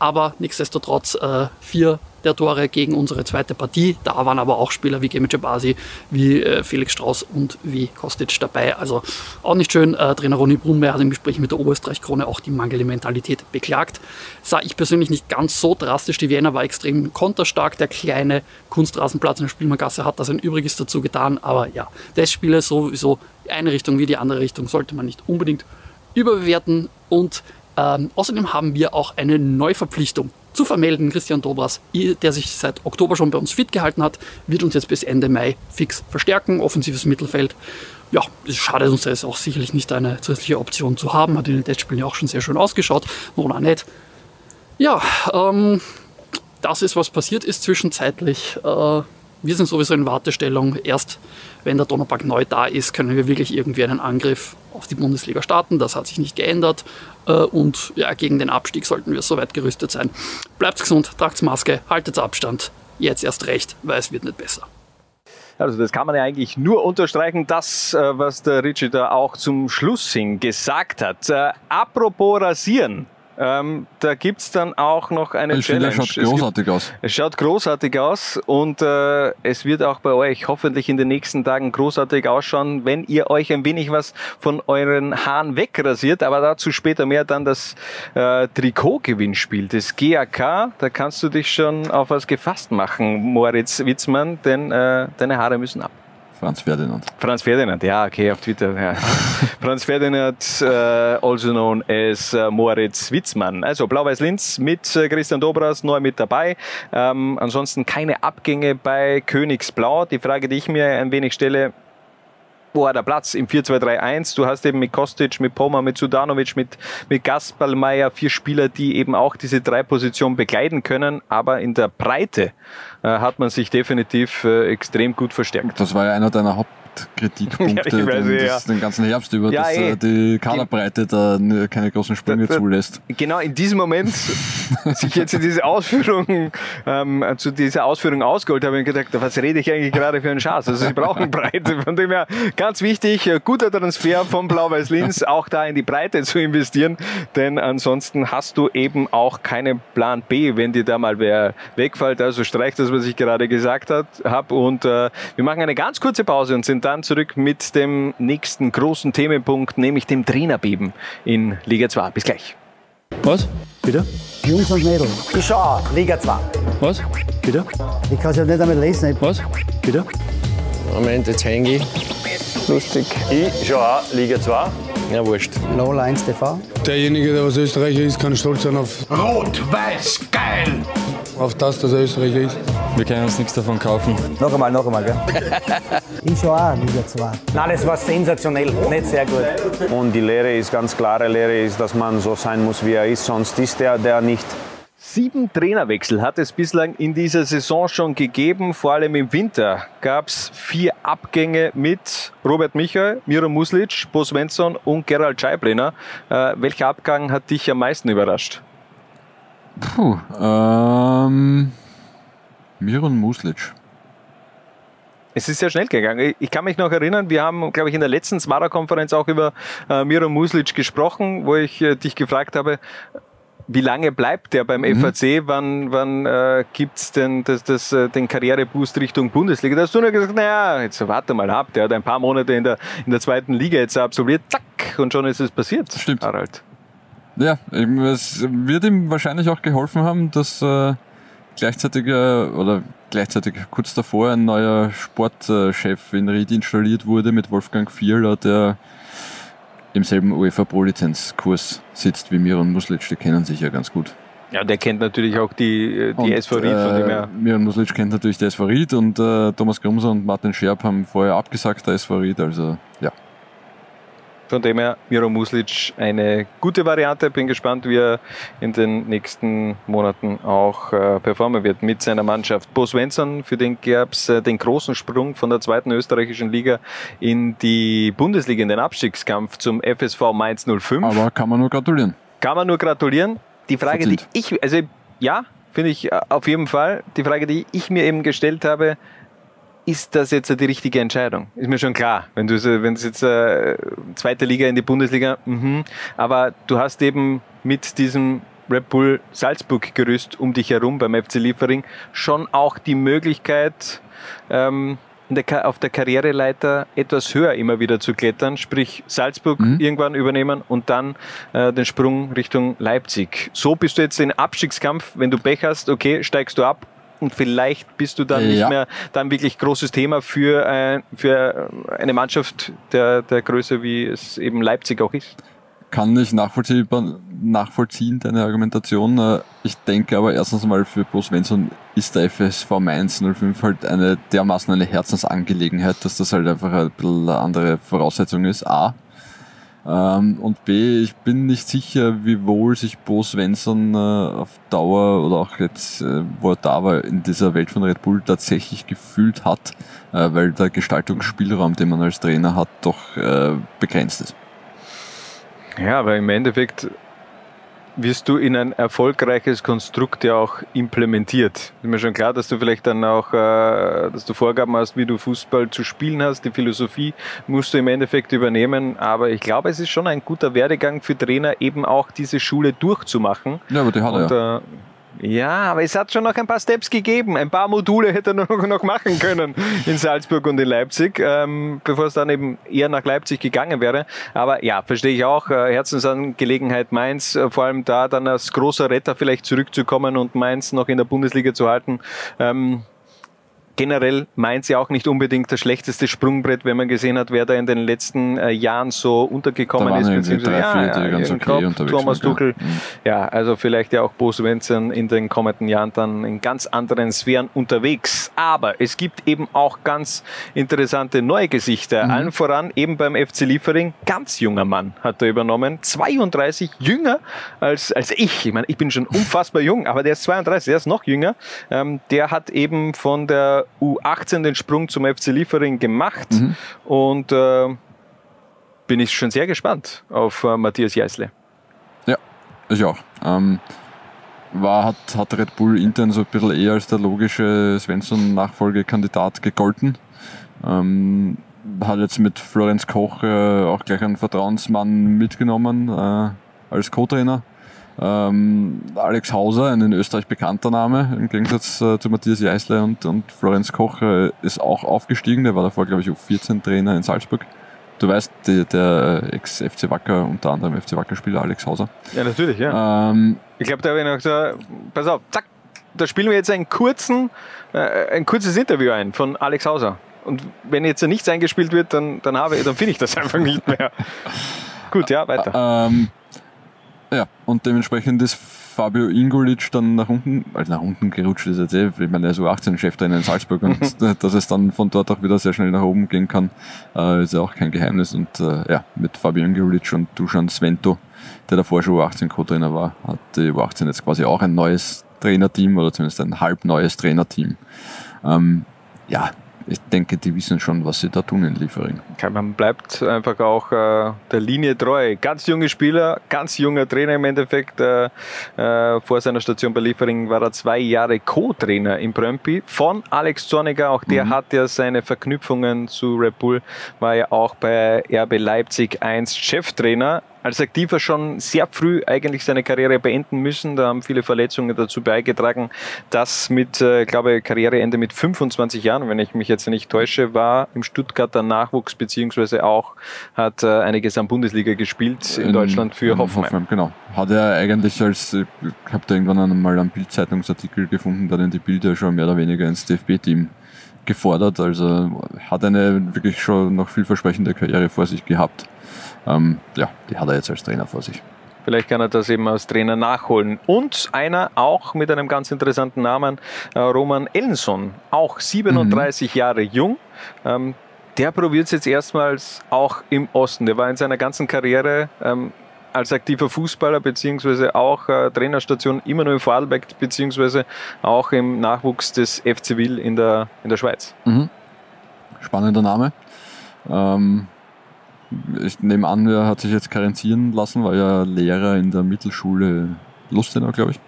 J: aber nichtsdestotrotz äh, vier der Tore gegen unsere zweite Partie. Da waren aber auch Spieler wie Gemice Basi, wie äh, Felix Strauß und wie Kostic dabei. Also auch nicht schön. Äh, Trainer Ronny Brunmeier hat im Gespräch mit der Oberösterreich-Krone auch die mangelnde Mentalität beklagt. Sah ich persönlich nicht ganz so drastisch. Die Vienna war extrem konterstark. Der kleine Kunstrasenplatz in der Spielmanngasse hat da sein Übriges dazu getan. Aber ja, Testspiele sowieso eine Richtung wie die andere Richtung sollte man nicht unbedingt überbewerten. Und ähm, außerdem haben wir auch eine Neuverpflichtung zu vermelden. Christian Dobras, der sich seit Oktober schon bei uns fit gehalten hat, wird uns jetzt bis Ende Mai fix verstärken. Offensives Mittelfeld. Ja, es schadet uns jetzt auch sicherlich nicht, eine zusätzliche Option zu haben. Hat in den Testspielen ja auch schon sehr schön ausgeschaut. Nona nicht. Ja, ähm, das ist, was passiert ist zwischenzeitlich. Äh, wir sind sowieso in Wartestellung. Erst wenn der Donaupark neu da ist, können wir wirklich irgendwie einen Angriff auf die Bundesliga starten. Das hat sich nicht geändert. Äh, Und ja, gegen den Abstieg sollten wir soweit gerüstet sein. Bleibt gesund, tragt Maske, haltet Abstand. Jetzt erst recht, weil es wird nicht besser.
G: Also das kann man ja eigentlich nur unterstreichen, das, äh, was der Richie da auch zum Schluss hin gesagt hat. Äh, apropos Rasieren, ähm, da gibt's dann auch noch eine
H: Ich finde,
G: Challenge.
H: er schaut großartig aus.
G: Es schaut großartig aus und äh, es wird auch bei euch hoffentlich in den nächsten Tagen großartig ausschauen, wenn ihr euch ein wenig was von euren Haaren wegrasiert. Aber dazu später mehr dann das äh, Trikotgewinnspiel des GAK. Da kannst du dich schon auf was gefasst machen, Moritz Witzmann, denn äh, deine Haare müssen ab.
H: Franz Ferdinand.
G: Franz Ferdinand, ja, okay, auf Twitter. Ja. Franz Ferdinand, äh, also known as äh, Moritz Witzmann. Also Blau-Weiß-Linz mit äh, Christian Dobras neu mit dabei. Ähm, ansonsten keine Abgänge bei Königsblau. Die Frage, die ich mir ein wenig stelle, wo hat er Platz? Im 4-2-3-1. Du hast eben mit Kostic, mit Poma, mit Sudanovic, mit, mit Gasperlmeier vier Spieler, die eben auch diese drei Positionen begleiten können. Aber in der Breite äh, hat man sich definitiv äh, extrem gut verstärkt.
H: Das war ja einer deiner Haupt Kritikpunkte
G: Ja, ich weiß,
H: den,
G: ja.
H: das, den ganzen Herbst über,
G: Ja,
H: dass
G: eh.
H: äh, die Kaderbreite da keine großen Sprünge
G: Da- da-
H: zulässt.
G: Genau in diesem Moment sich jetzt in diese Ausführung, ähm, zu dieser Ausführung ausgeholt habe und gedacht, was rede ich eigentlich gerade für einen Schatz? Also sie brauchen Breite. Von dem her ganz wichtig, äh, guter Transfer von Blau-Weiß Linz, auch da in die Breite zu investieren, denn ansonsten hast du eben auch keinen Plan B, wenn dir da mal wer wegfällt. Also streich das, was ich gerade gesagt habe. Und äh, wir machen eine ganz kurze Pause und sind dann zurück mit dem nächsten großen Themenpunkt, nämlich dem Trainerbeben in Liga 2. Bis gleich.
A: Was?
B: Bitte?
K: Jungs und Mädels.
D: Ich schaue Liga 2.
A: Was?
B: Bitte?
K: Ich kann es ja nicht einmal lesen.
A: Was?
B: Bitte?
E: Moment, jetzt hänge ich.
C: Lustig.
E: Ich schaue auch Liga 2. Ja, wurscht.
K: Lola 1 TV.
F: Derjenige, der was Österreicher ist, kann stolz sein auf,
L: Rot-Weiß, geil!
F: auf das, dass er Österreicher ist.
A: Wir können uns nichts davon kaufen.
D: Noch einmal, noch einmal, gell?
K: Ich schaue auch Liga 2.
D: Nein, das war sensationell, nicht sehr gut.
M: Und die Lehre ist ganz klare Lehre ist, dass man so sein muss, wie er ist, sonst ist er der nicht.
G: Sieben Trainerwechsel hat es bislang in dieser Saison schon gegeben. Vor allem im Winter gab es vier Abgänge mit Robert Michael, Miro Muslic, Bo Svensson und Gerald Scheiblener. Äh, welcher Abgang hat dich am meisten überrascht?
H: Puh, ähm, Miron Muslic.
G: Es ist sehr schnell gegangen. Ich kann mich noch erinnern, wir haben, glaube ich, in der letzten Zwara-Konferenz auch über äh, Miro Muslic gesprochen, wo ich äh, dich gefragt habe, wie lange bleibt der beim FAC? Wann, wann äh, gibt's denn das, das, äh, den Karriereboost Richtung Bundesliga? Da hast du nur gesagt, naja, jetzt warte mal ab. Der hat ein paar Monate in der, in der zweiten Liga jetzt absolviert. Zack, und schon ist es passiert.
H: Stimmt.
G: Harald.
H: Ja, eben, es wird ihm wahrscheinlich auch geholfen haben, dass äh, gleichzeitig äh, oder gleichzeitig kurz davor ein neuer Sportchef in Ried installiert wurde mit Wolfgang Vierler, der im selben UEFA Pro Lizenzkurs sitzt wie Miron Muslic, die kennen sich ja ganz gut.
G: Ja, der kennt natürlich auch die, äh, die
H: Und,
G: SV Ried, von dem her.
H: Äh, Miron Muslic kennt natürlich die SV Ried und äh, Thomas Grumser und Martin Scherb haben vorher abgesagt der SV Ried, also ja.
G: Von dem her, Miro Muslic eine gute Variante. Bin gespannt, wie er in den nächsten Monaten auch äh, performen wird mit seiner Mannschaft. Bo Svensson, für den gab es äh, den großen Sprung von der zweiten österreichischen Liga in die Bundesliga, in den Abstiegskampf zum FSV Mainz 05.
H: Aber kann man nur gratulieren.
G: Kann man nur gratulieren. Die Frage,
H: Verdient.
G: die ich, also ja, finde ich äh, auf jeden Fall. Die Frage, die ich mir eben gestellt habe, ist das jetzt die richtige Entscheidung? Ist mir schon klar. Wenn du wenn es jetzt äh, zweite Liga in die Bundesliga, mhm. aber du hast eben mit diesem Red Bull Salzburg Gerüst um dich herum beim FC Liefering schon auch die Möglichkeit, ähm, der, auf der Karriereleiter etwas höher immer wieder zu klettern, sprich Salzburg irgendwann übernehmen und dann äh, den Sprung Richtung Leipzig. So bist du jetzt in Abstiegskampf, wenn du Pech hast, okay, steigst du ab und vielleicht bist du dann nicht
H: Ja.
G: mehr dann wirklich großes Thema für, äh, für eine Mannschaft der, der Größe, wie es eben Leipzig auch ist.
H: kann ich nachvollziehbar, nachvollziehen, deine Argumentation. Äh, Ich denke aber erstens mal für Bo Svensson ist der FSV Mainz 05 halt eine dermaßen eine Herzensangelegenheit, dass das halt einfach ein bisschen eine andere Voraussetzung ist. A. Ähm, Und B, ich bin nicht sicher, wie wohl sich Bo Svensson äh, auf Dauer oder auch jetzt, äh, wo er da war, in dieser Welt von Red Bull tatsächlich gefühlt hat, äh, weil der Gestaltungsspielraum, den man als Trainer hat, doch äh, begrenzt ist.
G: Ja, aber im Endeffekt wirst du in ein erfolgreiches Konstrukt ja auch implementiert. Ist mir schon klar, dass du vielleicht dann auch, äh, dass du Vorgaben hast, wie du Fußball zu spielen hast. Die Philosophie musst du im Endeffekt übernehmen. Aber ich glaube, es ist schon ein guter Werdegang für Trainer, eben auch diese Schule durchzumachen.
H: Ja, aber die hat er
G: Und,
H: ja.
G: äh, ja, aber es hat schon noch ein paar Steps gegeben. Ein paar Module hätte er noch, machen können in Salzburg und in Leipzig, ähm, bevor es dann eben eher nach Leipzig gegangen wäre. Aber ja, verstehe ich auch. Äh, Herzensangelegenheit Mainz, äh, vor allem da dann als großer Retter vielleicht zurückzukommen und Mainz noch in der Bundesliga zu halten. Ähm, generell Mainz ja auch nicht unbedingt das schlechteste Sprungbrett, wenn man gesehen hat, wer da in den letzten äh, Jahren so untergekommen ist. beziehungsweise-
H: drei, vier, die
G: ja,
H: ganz okay
G: Klopp, Thomas
H: waren, ja.
G: Tuchel. Ja, also vielleicht ja auch Bo Svensson in den kommenden Jahren dann in ganz anderen Sphären unterwegs. Aber es gibt eben auch ganz interessante neue Gesichter. Allen voran eben beim FC Liefering. Ganz junger Mann hat er übernommen. 32 jünger als, als ich. Ich meine, ich bin schon unfassbar jung, aber der ist 32, der ist noch jünger. Ähm, der hat eben von der U18 den Sprung zum FC Liefering gemacht und äh, bin ich schon sehr gespannt auf äh, Matthias Jeißle.
H: Ja, ich auch. Ähm, war, hat, hat Red Bull intern so ein bisschen eher als der logische Svensson-Nachfolgekandidat gegolten. Ähm, hat jetzt mit Florenz Koch äh, auch gleich einen Vertrauensmann mitgenommen äh, als Co-Trainer. Ähm, Alex Hauser, ein in Österreich bekannter Name, im Gegensatz äh, zu Matthias Jeißle und, und Florenz Koch, äh, ist auch aufgestiegen. Der war davor, glaube ich, U14-Trainer in Salzburg. Du weißt, die, der Ex-FC Wacker, unter anderem FC Wacker-Spieler Alex Hauser.
G: Ja, natürlich, ja.
H: Ähm,
G: Ich glaube, da habe ich noch gesagt, pass auf, zack, da spielen wir jetzt einen kurzen, äh, ein kurzes Interview ein von Alex Hauser. Und wenn jetzt nichts eingespielt wird, dann, dann, habe, dann finde ich das einfach nicht mehr. Gut, ja, weiter.
H: Ähm, ja, und dementsprechend ist Fabio Ingolic dann nach unten, also nach unten gerutscht ist jetzt eh, ich meine, er ist U18-Cheftrainer in Salzburg und dass es dann von dort auch wieder sehr schnell nach oben gehen kann, äh, ist ja auch kein Geheimnis. Und äh, ja, mit Fabio Ingolic und Dusan Svento, der davor schon U18-Co-Trainer war, hat die U18 jetzt quasi auch ein neues Trainerteam oder zumindest ein halb neues Trainerteam. Ähm, ja, ich denke, die wissen schon, was sie da tun in Liefering.
G: Okay, man bleibt einfach auch äh, der Linie treu. Ganz junge Spieler, ganz junger Trainer im Endeffekt. Äh, äh, vor seiner Station bei Liefering war er zwei Jahre Co-Trainer im Brøndby von Alex Zorniger. Auch der hat ja seine Verknüpfungen zu Red Bull, war ja auch bei RB Leipzig 1 Cheftrainer. Als Aktiver schon sehr früh eigentlich seine Karriere beenden müssen. Da haben viele Verletzungen dazu beigetragen, dass mit, äh, glaube Karriereende mit 25 Jahren, wenn ich mich jetzt nicht täusche, war im Stuttgarter Nachwuchs beziehungsweise auch hat äh, eine Gesamtbundesliga gespielt in, Deutschland für
H: in
G: Hoffenheim.
H: Genau. Hat er eigentlich als, ich habe da irgendwann einmal einen Bildzeitungsartikel gefunden, da den die Bilder schon mehr oder weniger ins DFB-Team gefordert. Also hat eine wirklich schon noch vielversprechende Karriere vor sich gehabt. Ähm, ja, die hat er jetzt als Trainer vor sich.
G: Vielleicht kann er das eben als Trainer nachholen. Und einer auch mit einem ganz interessanten Namen, äh, Roman Ellenson, auch 37 Jahre jung. Ähm, der probiert es jetzt erstmals auch im Osten. Der war in seiner ganzen Karriere ähm, als aktiver Fußballer beziehungsweise auch äh, Trainerstation immer nur in Vorarlberg beziehungsweise auch im Nachwuchs des FC Will in der, in der Schweiz.
H: Mhm. Spannender Name. Ähm, ich nehme an, er hat sich jetzt karenzieren lassen, weil er Lehrer in der Mittelschule Lustenau, glaube ich.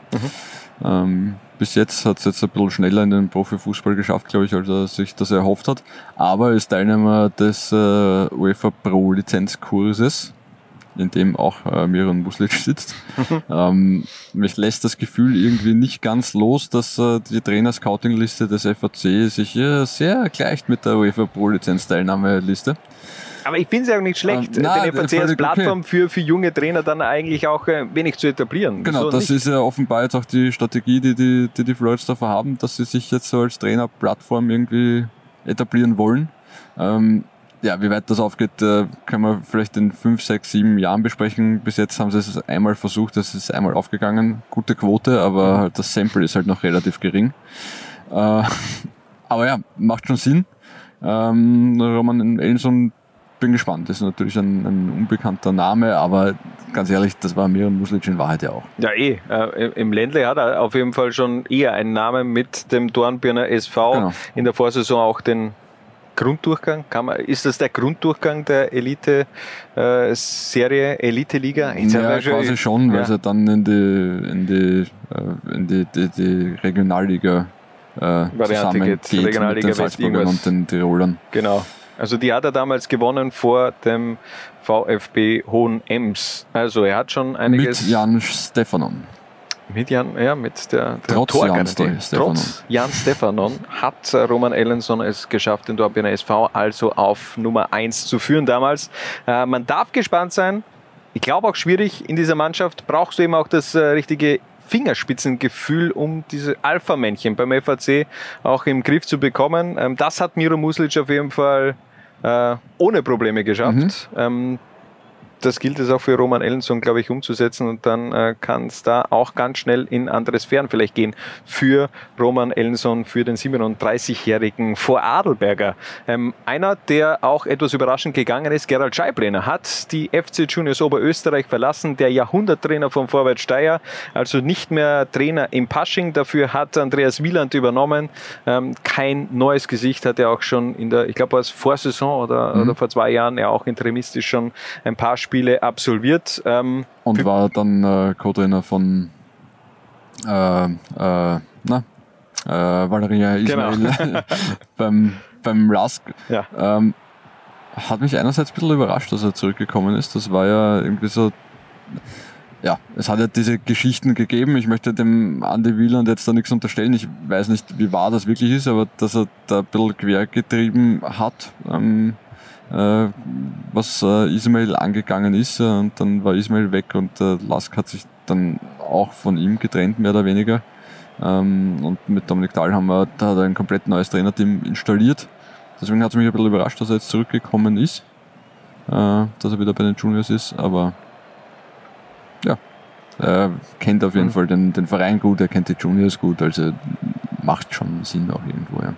H: Ähm, bis jetzt hat es jetzt ein bisschen schneller in den Profifußball geschafft, glaube ich, als er sich das erhofft hat. Aber ist Teilnehmer des äh, UEFA Pro Lizenzkurses, in dem auch äh, Miron Muslic sitzt. ähm, mich lässt das Gefühl irgendwie nicht ganz los, dass äh, die Trainer-Scouting-Liste des FAC sich äh, sehr gleicht mit der UEFA Pro Lizenz-Teilnahmeliste.
G: Aber ich finde es ja auch nicht schlecht,
H: Ähm, nein,
G: den FAC als Plattform
H: okay.
G: für, für junge Trainer dann eigentlich auch äh, wenig zu etablieren.
H: Genau,
G: Wieso
H: das
G: nicht?
H: ist ja offenbar jetzt auch die Strategie, die die, die, die Floydsdorfer haben, dass sie sich jetzt so als Trainerplattform irgendwie etablieren wollen. Ähm, ja, wie weit das aufgeht, äh, können wir vielleicht in fünf, sechs, sieben Jahren besprechen. Bis jetzt haben sie es einmal versucht, es ist einmal aufgegangen. Gute Quote, aber halt das Sample ist halt noch relativ gering. Äh, aber ja, macht schon Sinn. Ähm, Roman Elson, bin gespannt. Das ist natürlich ein, ein unbekannter Name, aber ganz ehrlich, das war Miran Muslic in Wahrheit ja auch.
G: Ja, eh. Äh, Im Ländle hat er auf jeden Fall schon eher einen Namen mit dem Dornbirner SV.
H: Genau.
G: In der Vorsaison auch den Grunddurchgang. Man, ist das der Grunddurchgang der Elite-Serie, Elite-Liga? Jetzt haben
H: Ja,
G: schon-
H: quasi schon, weil
G: Ja.
H: sie dann in die, in die, äh, in die, die, die Regionalliga äh,
G: geht, Regionalliga
H: mit den Salzburgern und den Tirolern.
G: Genau. Also die hat er damals gewonnen vor dem VfB Hohen Ems. Also er hat schon einiges...
H: Mit Jan Stefanon.
G: Mit Jan, ja, mit der, der
H: Trotz. Jan.
G: Trotz Jan Stefanon hat äh, Roman Ellenson es geschafft, den Dortmunder SV also auf Nummer 1 zu führen damals. Äh, man darf gespannt sein. Ich glaube auch schwierig in dieser Mannschaft brauchst du eben auch das äh, richtige Fingerspitzengefühl, um diese Alpha-Männchen beim FAC auch im Griff zu bekommen. Ähm, das hat Miro Muslic auf jeden Fall äh, ohne Probleme geschafft.
H: Mhm.
G: Das gilt es auch für Roman Ellenson, glaube ich, umzusetzen und dann äh, kann es da auch ganz schnell in andere Sphären vielleicht gehen für Roman Ellenson, für den 37-jährigen Vorarlberger. Ähm, einer, der auch etwas überraschend gegangen ist, Gerald Scheiblener, hat die FC Juniors Oberösterreich verlassen, der Jahrhunderttrainer von Vorwärts Steyr, also nicht mehr Trainer im Pasching, dafür hat Andreas Wieland übernommen. Ähm, kein neues Gesicht, hat er auch schon in der, ich glaube, war es Vorsaison oder,
H: Mhm.
G: oder vor zwei Jahren, ja auch interimistisch schon ein paar Spiele absolviert. Ähm,
H: Und war dann äh, Co-Trainer von äh, äh, na, äh, Valeria
G: Genau.
H: Ismail beim, beim Lask.
G: Ja.
H: Ähm, hat mich einerseits ein bisschen überrascht, dass er zurückgekommen ist. Das war ja irgendwie so. Ja, es hat ja diese Geschichten gegeben. Ich möchte dem Andy Wieland jetzt da nichts unterstellen. Ich weiß nicht, wie wahr das wirklich ist, aber dass er da ein bisschen quer getrieben hat, ähm, äh, was äh, Ismail angegangen ist. Äh, und dann war Ismail weg und äh, Lask hat sich dann auch von ihm getrennt, mehr oder weniger. Ähm, und mit Dominik Dahl haben wir da hat er ein komplett neues Trainerteam installiert. Deswegen hat es mich ein bisschen überrascht, dass er jetzt zurückgekommen ist, äh, dass er wieder bei den Juniors ist. Aber ja, er kennt auf jeden
G: Mhm.
H: Fall den, den Verein gut, er kennt die Juniors gut, also macht schon Sinn auch irgendwo. Ja.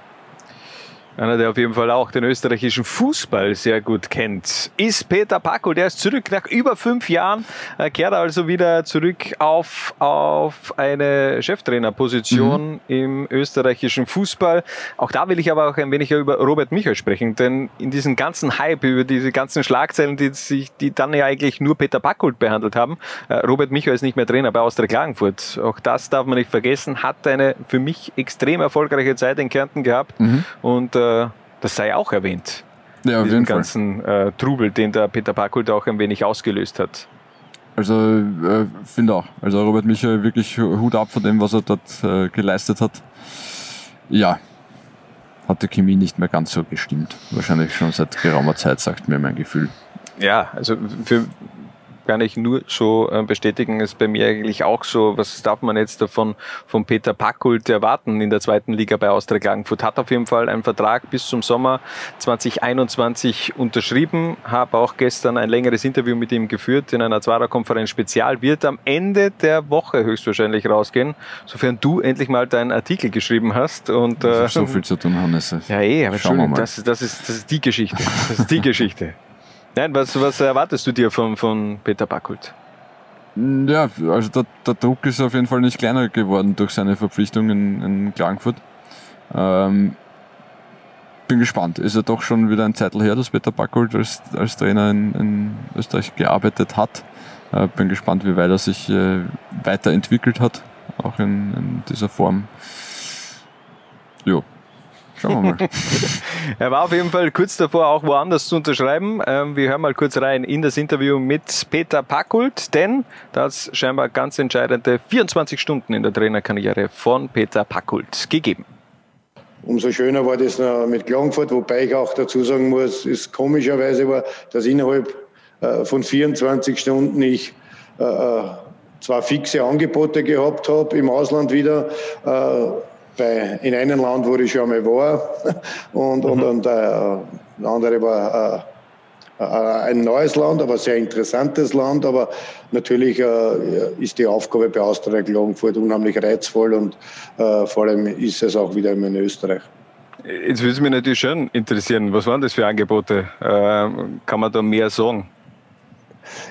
G: Einer, der auf jeden Fall auch den österreichischen Fußball sehr gut kennt, ist Peter Packel. Der ist zurück nach über fünf Jahren, äh, kehrt also wieder zurück auf, auf eine Cheftrainerposition
H: Mhm.
G: im österreichischen Fußball. Auch da will ich aber auch ein wenig über Robert Michael sprechen, denn in diesem ganzen Hype, über diese ganzen Schlagzeilen, die sich, die dann ja eigentlich nur Peter Packel behandelt haben, äh, Robert Michael ist nicht mehr Trainer bei Austria Klagenfurt. Auch das darf man nicht vergessen, hat eine für mich extrem erfolgreiche Zeit in Kärnten gehabt
H: Mhm.
G: und äh, das sei auch erwähnt.
H: Ja, auf
G: diesen
H: jeden Fall.
G: ganzen äh, Trubel, den der Peter Packult auch ein wenig ausgelöst hat.
H: Also äh, finde auch. Also Robert Michael wirklich Hut ab von dem, was er dort äh, geleistet hat. Ja, hat die Chemie nicht mehr ganz so gestimmt. Wahrscheinlich schon seit geraumer Zeit, sagt mir mein Gefühl.
G: Ja, also für kann ich nur so äh, bestätigen, ist bei mir eigentlich auch so, was darf man jetzt davon von Peter Packult erwarten in der zweiten Liga bei Austria Klagenfurt. Hat auf jeden Fall einen Vertrag bis zum Sommer 2021 unterschrieben, habe auch gestern ein längeres Interview mit ihm geführt in einer Zwarer-Konferenz Spezial, wird am Ende der Woche höchstwahrscheinlich rausgehen, sofern du endlich mal deinen Artikel geschrieben hast. Und,
H: Ich
G: äh,
H: so viel zu tun, Hannes.
G: ja, eh, aber
H: Schauen wir mal.
G: das, das, ist, das ist die Geschichte. Das ist die Geschichte. Nein, was, was erwartest du dir von, von Peter Packult?
H: Ja, also der, der Druck ist auf jeden Fall nicht kleiner geworden durch seine Verpflichtung in, in Klagenfurt. Ähm, bin gespannt. Ist ja doch schon wieder ein Zeitl her, dass Peter Backholt als, als Trainer in, in Österreich gearbeitet hat. Äh, bin gespannt, wie weit er sich äh, weiterentwickelt hat, auch in, in dieser Form. Jo, schauen wir mal.
G: Er war auf jeden Fall kurz davor, auch woanders zu unterschreiben. Ähm, wir hören mal kurz rein in das Interview mit Peter Packult, denn das scheinbar ganz entscheidende 24 Stunden in der Trainerkarriere von Peter Packult gegeben.
I: Umso schöner war das noch mit Klagenfurt, wobei ich auch dazu sagen muss, es komischerweise war, dass innerhalb äh, von 24 Stunden ich äh, äh, zwei fixe Angebote gehabt habe im Ausland wieder. Äh, bei, in einem Land, wo ich schon einmal war und, und, und äh, das andere war äh, äh, ein neues Land, aber sehr interessantes Land. Aber natürlich äh, ist die Aufgabe bei Austria Klagenfurt unheimlich reizvoll und äh, vor allem ist es auch wieder in Österreich.
G: Jetzt würde es mich natürlich schon interessieren, was waren das für Angebote? Ähm, kann man da mehr sagen?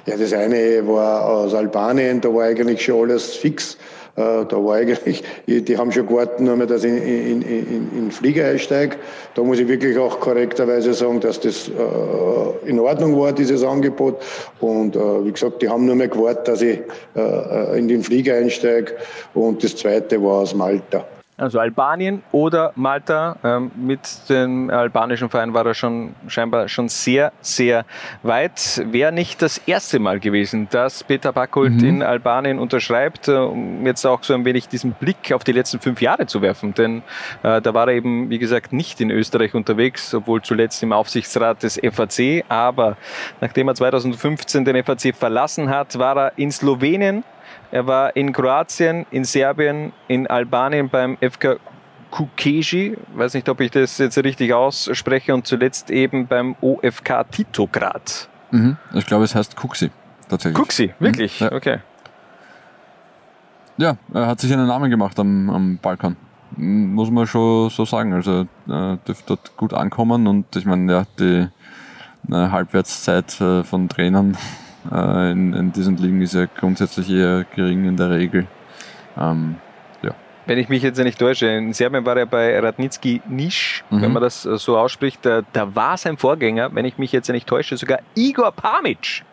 I: Ja, das eine war aus Albanien, da war eigentlich schon alles fix. Äh, Da war eigentlich, die haben schon gewartet, nur mehr, dass ich in, in, in, in Flieger einsteige. Da muss ich wirklich auch korrekterweise sagen, dass das äh, in Ordnung war, dieses Angebot. Und äh, wie gesagt, die haben nur mehr gewartet, dass ich äh, in den Flieger einsteige. Und das zweite war aus Malta.
G: Also Albanien oder Malta. Ähm, mit dem albanischen Verein war er schon scheinbar schon sehr, sehr weit. Wäre nicht das erste Mal gewesen, dass Peter Packult
H: Mhm.
G: in Albanien unterschreibt, äh, um jetzt auch so ein wenig diesen Blick auf die letzten fünf Jahre zu werfen. Denn äh, da war er eben, wie gesagt, nicht in Österreich unterwegs, obwohl zuletzt im Aufsichtsrat des FAC. Aber nachdem er 2015 den FAC verlassen hat, war er in Slowenien Er war in Kroatien, in Serbien, in Albanien beim FK Kukeji, weiß nicht, ob ich das jetzt richtig ausspreche, und zuletzt eben beim OFK Titograd.
H: Mhm. Ich glaube, es heißt Kuxi. Tatsächlich.
G: Kuxi, wirklich?
H: Mhm. Ja.
G: Okay.
H: Ja, er hat sich einen Namen gemacht am, am Balkan. Muss man schon so sagen. Also äh, dürfte dort gut ankommen und ich meine, ja, die äh, Halbwertszeit äh, von Trainern äh, in, in diesen Ligen ist ja grundsätzlich eher gering in der Regel. Ähm, ja.
G: Wenn ich mich jetzt nicht täusche, in Serbien war er bei Radnicki Nisch,
H: Mhm.
G: wenn man das äh, so ausspricht. Da, da war sein Vorgänger, wenn ich mich jetzt nicht täusche, sogar Igor Pamic.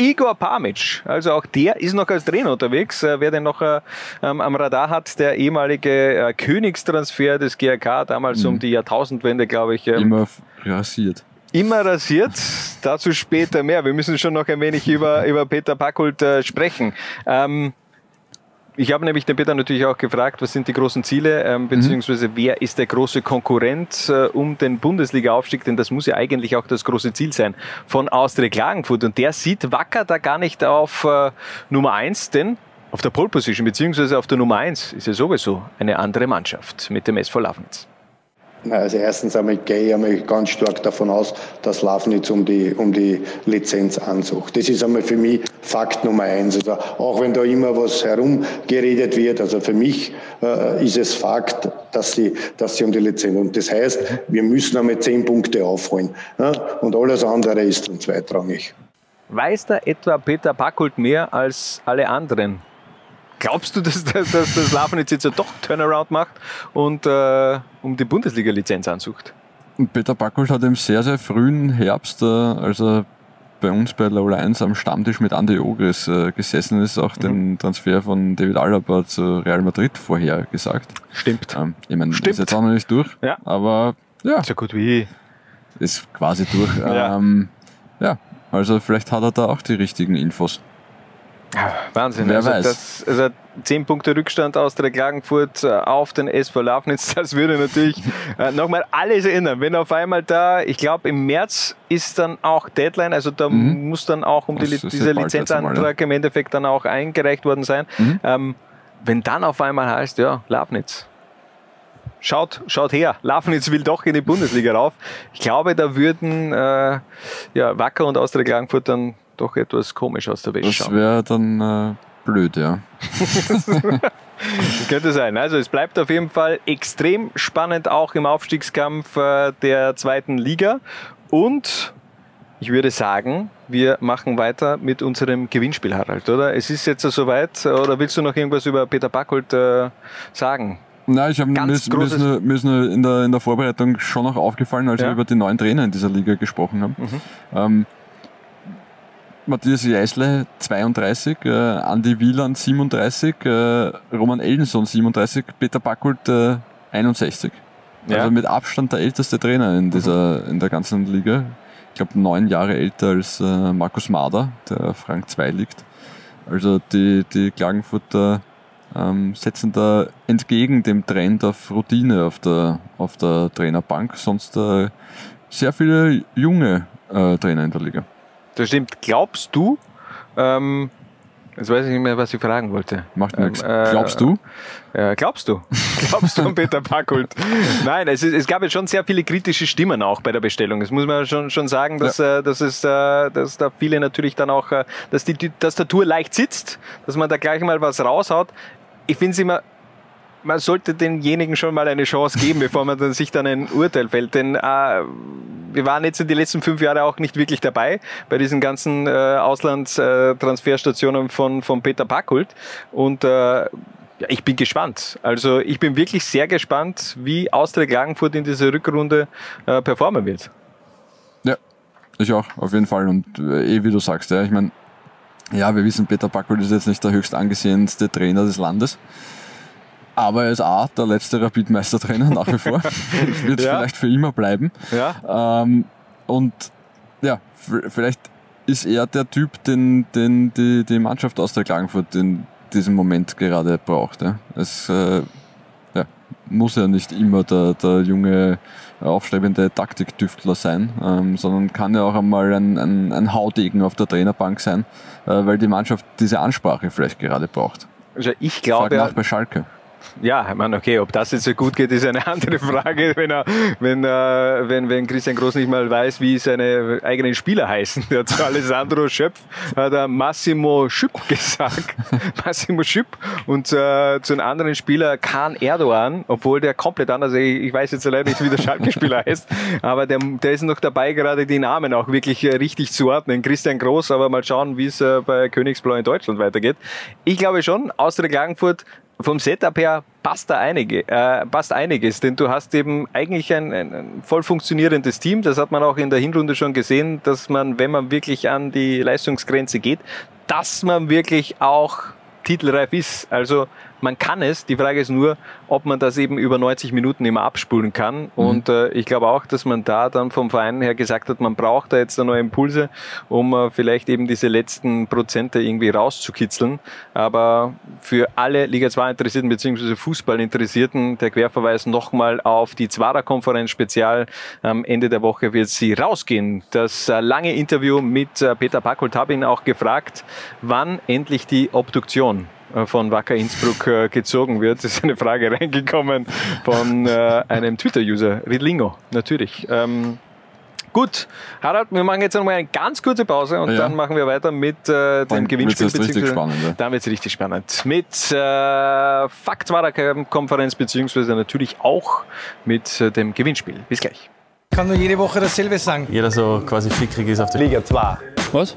G: Igor Pamic, also auch der ist noch als Trainer unterwegs. Äh, wer den noch äh, ähm, am Radar hat, der ehemalige äh, Königstransfer des GRK, damals um die Jahrtausendwende, glaube ich. ähm,
H: Immer rasiert.
G: Immer rasiert. Dazu später mehr. Wir müssen schon noch ein wenig über, über Peter Packult äh, sprechen. Ähm, ich habe nämlich den Peter natürlich auch gefragt, was sind die großen Ziele, ähm, beziehungsweise wer ist der große Konkurrent äh, um den Bundesliga-Aufstieg, denn das muss ja eigentlich auch das große Ziel sein von Austria Klagenfurt. Und der sieht Wacker da gar nicht auf äh, Nummer eins, denn auf der Pole Position, beziehungsweise auf der Nummer eins ist ja sowieso eine andere Mannschaft mit dem SV Lafnitz.
I: Also erstens einmal gehe ich einmal ganz stark davon aus, dass Lafnitz um die, um die Lizenz ansucht. Das ist einmal für mich Fakt Nummer eins. Also auch wenn da immer was herumgeredet wird, also für mich äh, ist es Fakt, dass sie, dass sie um die Lizenz. Und das heißt, wir müssen einmal zehn Punkte aufholen. Ja? Und alles andere ist dann zweitrangig.
G: Weiß da etwa Peter Packult mehr als alle anderen? Glaubst du, dass, dass, dass das Lafnitz jetzt ja doch Turnaround macht und äh, um die Bundesliga-Lizenz ansucht?
H: Peter Backold hat im sehr, sehr frühen Herbst, äh, als er bei uns bei Low 1 am Stammtisch mit Andy Ogris äh, gesessen ist, auch den Transfer von David Alaba zu Real Madrid vorhergesagt.
G: Stimmt.
H: Ähm, ich meine, ist jetzt auch noch nicht durch,
G: Ja.
H: aber ja,
G: So gut wie.
H: ist quasi durch.
G: Ja.
H: Ähm, ja, also vielleicht hat er da auch die richtigen Infos.
G: Wahnsinn.
H: Wer
G: also,
H: weiß.
G: Das, also 10 Punkte Rückstand aus der Klagenfurt äh, auf den SV Lafnitz, das würde natürlich äh, nochmal alles ändern. Wenn auf einmal da, ich glaube im März ist dann auch Deadline, also da
H: Mhm.
G: muss dann auch um die, dieser Lizenzantrag im Endeffekt dann auch eingereicht worden sein.
H: Mhm.
G: Ähm, wenn dann auf einmal heißt, ja, Lafnitz, Schaut, schaut her, Lafnitz will doch in die Bundesliga rauf. Ich glaube, da würden äh, ja, Wacker und Austria Klagenfurt dann doch etwas komisch aus der Wäsche
H: Das
G: schauen.
H: wäre dann äh, blöd, ja.
G: Das könnte sein. Also es bleibt auf jeden Fall extrem spannend auch im Aufstiegskampf äh, der zweiten Liga. Und ich würde sagen, wir machen weiter mit unserem Gewinnspiel, Harald, oder? Es ist jetzt soweit. Oder willst du noch irgendwas über Peter Backholt äh, sagen?
H: Nein, ich habe mir, mir, mir ist in der, in der Vorbereitung schon noch aufgefallen, als
G: Ja.
H: wir über die neuen Trainer in dieser Liga gesprochen haben.
G: Mhm.
H: Ähm, Matthias Jeißle 32, äh, Andi Wieland 37, äh, Roman Ellenson 37, Peter Backholt äh, 61.
G: Ja. Mhm.
H: Also mit Abstand der älteste Trainer in, dieser, in der ganzen Liga. Ich glaube neun Jahre älter als äh, Markus Mader, der auf Rang 2 liegt. Also die, die Klagenfurter ähm, setzen da entgegen dem Trend auf Routine auf der, auf der Trainerbank. Sonst äh, sehr viele junge äh, Trainer in der Liga.
G: Das stimmt. Glaubst du, ähm, jetzt weiß ich nicht mehr, was ich fragen wollte.
H: Macht nichts.
G: Ähm, äh,
H: Glaubst du?
G: Äh, glaubst du? glaubst du an Peter Packult? Nein, es, ist, es gab jetzt schon sehr viele kritische Stimmen auch bei der Bestellung. Das muss man schon, schon sagen, dass, äh, dass, es, äh, dass da viele natürlich dann auch, äh, dass die, die Tastatur leicht sitzt, dass man da gleich mal was raushaut. Ich finde es immer, man sollte denjenigen schon mal eine Chance geben, bevor man dann sich dann ein Urteil fällt. Denn äh, wir waren jetzt in den letzten fünf Jahren auch nicht wirklich dabei bei diesen ganzen äh, Auslandstransferstationen von, von Peter Packult. Und äh, ja, ich bin gespannt. Also ich bin wirklich sehr gespannt, wie Austria Klagenfurt in dieser Rückrunde äh, performen wird.
H: Ja, ich auch, auf jeden Fall. Und äh, eh, wie du sagst, ja, ich meine, ja, wir wissen, Peter Packold ist jetzt nicht der höchst angesehenste Trainer des Landes. Aber er ist A, der letzte Rapid-Meistertrainer nach wie vor. Wird
G: Ja.
H: vielleicht für immer bleiben.
G: Ja.
H: Ähm, und ja, vielleicht ist er der Typ, den, den die, die Mannschaft aus der Klagenfurt in diesem Moment gerade braucht. Ja. Es äh, ja, muss ja nicht immer der, der junge aufstrebende Taktiktüftler sein, ähm, sondern kann ja auch einmal ein, ein, ein Haudegen auf der Trainerbank sein, äh, weil die Mannschaft diese Ansprache vielleicht gerade braucht.
G: Also ich glaube,
H: Frag nach bei Schalke.
G: Ja, ich meine, okay, ob das jetzt so gut geht, ist eine andere Frage, wenn, er, wenn, äh, wenn, wenn Christian Groß nicht mal weiß, wie seine eigenen Spieler heißen. Der hat zu Alessandro Schöpf hat er Massimo Schüpp gesagt. Massimo Schüpp. Und äh, zu einem anderen Spieler Khan Erdogan, obwohl der komplett anders, ich, ich weiß jetzt leider nicht, wie der Schalke-Spieler heißt, aber der, der ist noch dabei, gerade die Namen auch wirklich äh, richtig zu ordnen. Christian Groß, aber mal schauen, wie es äh, bei Königsblau in Deutschland weitergeht. Ich glaube schon, Austria Klagenfurt vom Setup her passt da einige, äh, passt einiges, denn du hast eben eigentlich ein, ein, voll funktionierendes Team. Das hat man auch in der Hinrunde schon gesehen, dass man, wenn man wirklich an die Leistungsgrenze geht, dass man wirklich auch titelreif ist. Also man kann es. Die Frage ist nur, ob man das eben über 90 Minuten immer abspulen kann. Mhm. Und äh, ich glaube auch, dass man da dann vom Verein her gesagt hat, man braucht da jetzt neue Impulse, um äh, vielleicht eben diese letzten Prozente irgendwie rauszukitzeln. Aber für alle Liga 2 Interessierten bzw. Fußball Interessierten, der Querverweis nochmal auf die Zwarer-Konferenz Spezial. Am Ende der Woche wird sie rausgehen. Das äh, lange Interview mit äh, Peter Packold habe ihn auch gefragt, wann endlich die Obduktion von Wacker Innsbruck äh, gezogen wird. Das ist eine Frage reingekommen von äh, einem Twitter-User, Ridlingo, natürlich. Ähm, Gut, Harald, wir machen jetzt nochmal eine ganz kurze Pause und ja. dann machen wir weiter mit äh, dem dann Gewinnspiel.
H: Wird's richtig spannend, ja.
G: Dann wird es richtig spannend. Mit äh, Faktwarer-Konferenz beziehungsweise natürlich auch mit äh, dem Gewinnspiel. Bis gleich.
N: Ich kann nur jede Woche dasselbe sagen.
A: Jeder so quasi fickrig ist auf der
M: Liga 2.
A: Was?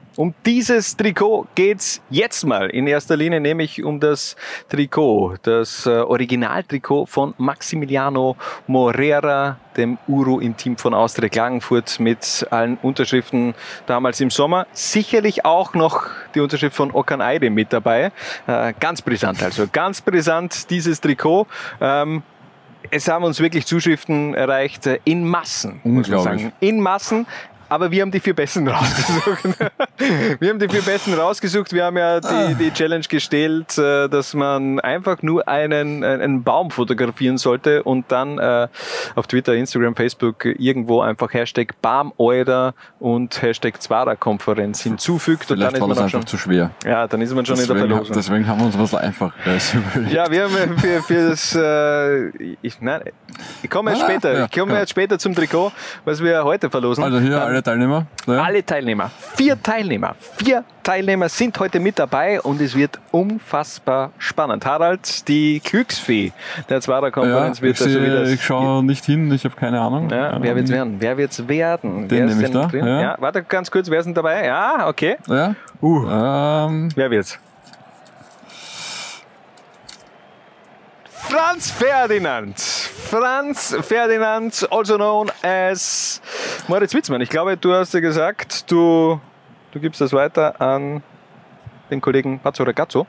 G: um dieses Trikot geht's jetzt mal in erster Linie, nämlich um das Trikot, das äh, Originaltrikot von Maximiliano Morera, dem Uro im Team von Austria Klagenfurt mit allen Unterschriften damals im Sommer. Sicherlich auch noch die Unterschrift von Okan Aide mit dabei. Äh, ganz brisant also, ganz brisant dieses Trikot. Ähm, es haben uns wirklich Zuschriften erreicht äh, in Massen, muss man sagen. In Massen aber wir haben die vier Besten rausgesucht. wir haben die vier Besten rausgesucht. Wir haben ja die, ah. die Challenge gestellt, äh, dass man einfach nur einen, einen Baum fotografieren sollte und dann äh, auf Twitter, Instagram, Facebook irgendwo einfach Hashtag Baumeuder und Hashtag Zwara-Konferenz hinzufügt.
H: Vielleicht
G: und dann
H: war
G: ist man
H: das einfach
G: schon,
H: zu schwer.
G: Ja, dann ist man schon
H: deswegen,
G: in der Verlosung.
H: Deswegen haben wir uns was Einfaches überlegt.
G: Ja, wir haben für, für das, äh, ich, nein, ich komme jetzt
H: Ah,
G: später,
H: ja,
G: ich komme
H: ja.
G: jetzt später zum Trikot, was wir heute verlosen.
H: Also hier
G: Ähm,
H: alle Teilnehmer. Ja.
G: alle Teilnehmer, vier Teilnehmer, vier Teilnehmer sind heute mit dabei und es wird unfassbar spannend. Harald, die Glücksfee der Zwarer-Konferenz
H: Ja,
G: wird
H: ich,
G: also wieder.
H: ich schaue nicht hin, ich habe keine Ahnung.
G: Ja, wer wird's werden? Wer wird's werden?
H: Den
G: wer ist
H: nehme ich da,
G: warte ganz kurz, wer ist denn dabei? Ja, okay.
H: Ja?
G: Uh.
H: Ähm,
G: Wer wird's? Franz Ferdinand. Franz Ferdinand, also known as Moritz Witzmann. Ich glaube, du hast ja gesagt, du, du gibst das weiter an den Kollegen Pazzo Ragazzo.